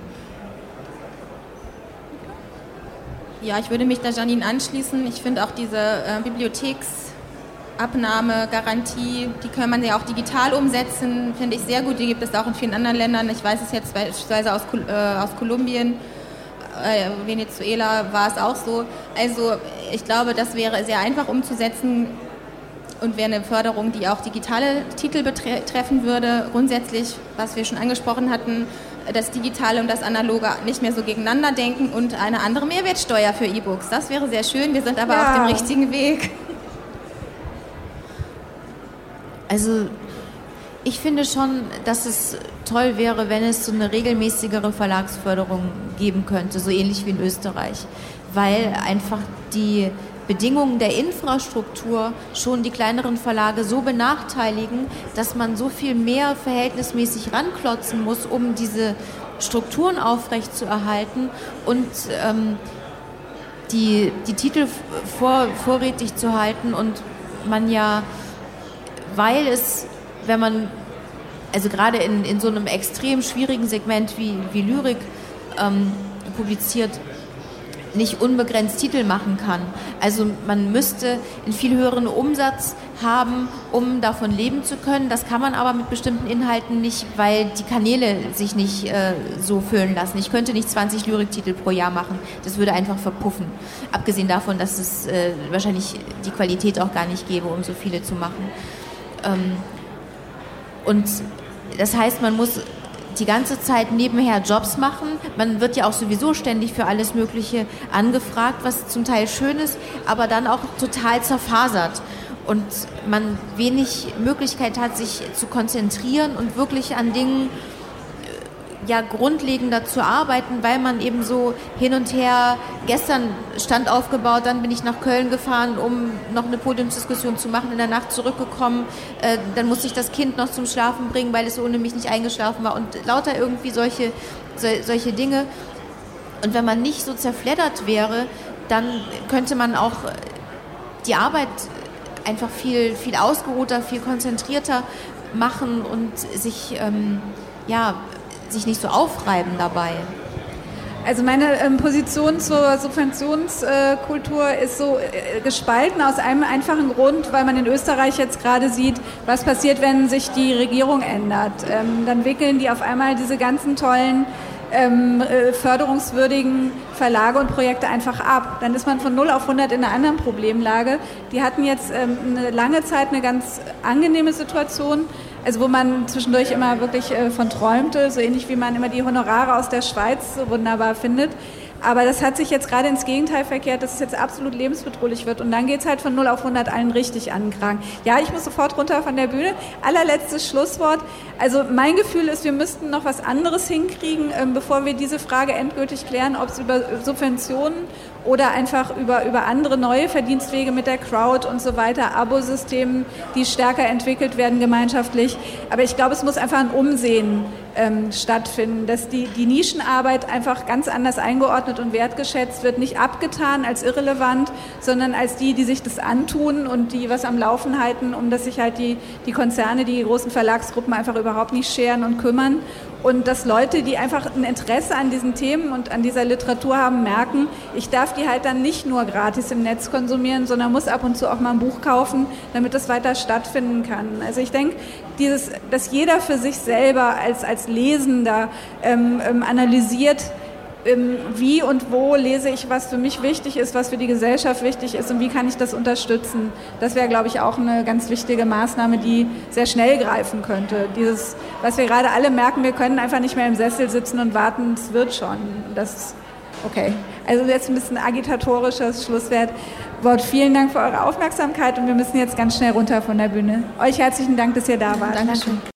Ja, ich würde mich da Janine anschließen. Ich finde auch diese äh, Bibliotheksabnahmegarantie, die kann man ja auch digital umsetzen, finde ich sehr gut. Die gibt es auch in vielen anderen Ländern. Ich weiß es jetzt beispielsweise aus, äh, aus Kolumbien äh, Venezuela war es auch so. Also ich glaube, das wäre sehr einfach umzusetzen und wäre eine Förderung, die auch digitale Titel betreffen würde. Grundsätzlich, was wir schon angesprochen hatten, das Digitale und das Analoge nicht mehr so gegeneinander denken und eine andere Mehrwertsteuer für E-Books. Das wäre sehr schön. Wir sind aber ja. auf dem richtigen Weg. Also ich finde schon, dass es toll wäre, wenn es so eine regelmäßigere Verlagsförderung geben könnte, so ähnlich wie in Österreich, weil einfach die Bedingungen der Infrastruktur schon die kleineren Verlage so benachteiligen, dass man so viel mehr verhältnismäßig ranklotzen muss, um diese Strukturen aufrechtzuerhalten und ähm, die, die Titel vor, vorrätig zu halten und man ja, weil es wenn man, also gerade in, in so einem extrem schwierigen Segment wie, wie Lyrik ähm, publiziert, nicht unbegrenzt Titel machen kann. Also man müsste einen viel höheren Umsatz haben, um davon leben zu können. Das kann man aber mit bestimmten Inhalten nicht, weil die Kanäle sich nicht äh, so füllen lassen. Ich könnte nicht 20 Lyriktitel pro Jahr machen. Das würde einfach verpuffen. Abgesehen davon, dass es äh, wahrscheinlich die Qualität auch gar nicht gäbe, um so viele zu machen. Ähm, und das heißt, man muss die ganze Zeit nebenher Jobs machen. Man wird ja auch sowieso ständig für alles Mögliche angefragt, was zum Teil schön ist, aber dann auch total zerfasert. Und man wenig Möglichkeit hat, sich zu konzentrieren und wirklich an Dingen ja grundlegender zu arbeiten, weil man eben so hin und her, gestern stand aufgebaut, dann bin ich nach Köln gefahren, um noch eine Podiumsdiskussion zu machen, in der Nacht zurückgekommen, äh, dann musste ich das Kind noch zum Schlafen bringen, weil es ohne mich nicht eingeschlafen war und lauter irgendwie solche, so, solche Dinge. Und wenn man nicht so zerfleddert wäre, dann könnte man auch die Arbeit einfach viel, viel ausgeruhter, viel konzentrierter machen und sich, ähm, ja, sich nicht so aufreiben dabei. Also meine ähm, Position zur Subventionskultur äh, ist so äh, gespalten aus einem einfachen Grund, weil man in Österreich jetzt gerade sieht, was passiert, wenn sich die Regierung ändert. Ähm, dann wickeln die auf einmal diese ganzen tollen ähm, äh, förderungswürdigen Verlage und Projekte einfach ab. Dann ist man von 0 auf 100 in einer anderen Problemlage. Die hatten jetzt ähm, eine lange Zeit eine ganz angenehme Situation, also wo man zwischendurch immer wirklich äh, von träumte, so ähnlich wie man immer die Honorare aus der Schweiz so wunderbar findet. Aber das hat sich jetzt gerade ins Gegenteil verkehrt, dass es jetzt absolut lebensbedrohlich wird. Und dann geht es halt von 0 auf 100 allen richtig an den Kragen. Ja, ich muss sofort runter von der Bühne. Allerletztes Schlusswort. Also mein Gefühl ist, wir müssten noch was anderes hinkriegen, ähm, bevor wir diese Frage endgültig klären, ob es über Subventionen oder einfach über, über andere neue Verdienstwege mit der Crowd und so weiter, Abosystemen, die stärker entwickelt werden gemeinschaftlich. Aber ich glaube, es muss einfach ein Umsehen ähm, stattfinden, dass die, die Nischenarbeit einfach ganz anders eingeordnet und wertgeschätzt wird, nicht abgetan als irrelevant, sondern als die, die sich das antun und die was am Laufen halten, um dass sich halt die, die Konzerne, die großen Verlagsgruppen einfach überhaupt nicht scheren und kümmern und dass Leute, die einfach ein Interesse an diesen Themen und an dieser Literatur haben, merken, ich darf die halt dann nicht nur gratis im Netz konsumieren, sondern muss ab und zu auch mal ein Buch kaufen, damit das weiter stattfinden kann. Also ich denke, dass jeder für sich selber als, als Lesender ähm, ähm, analysiert, wie und wo lese ich, was für mich wichtig ist, was für die Gesellschaft wichtig ist und wie kann ich das unterstützen. Das wäre, glaube ich, auch eine ganz wichtige Maßnahme, die sehr schnell greifen könnte. Dieses, was wir gerade alle merken, wir können einfach nicht mehr im Sessel sitzen und warten, es wird schon. Das okay. Also jetzt ein bisschen agitatorisches Schlusswort. Wort. Vielen Dank für eure Aufmerksamkeit und wir müssen jetzt ganz schnell runter von der Bühne. Euch herzlichen Dank, dass ihr da wart. Dankeschön.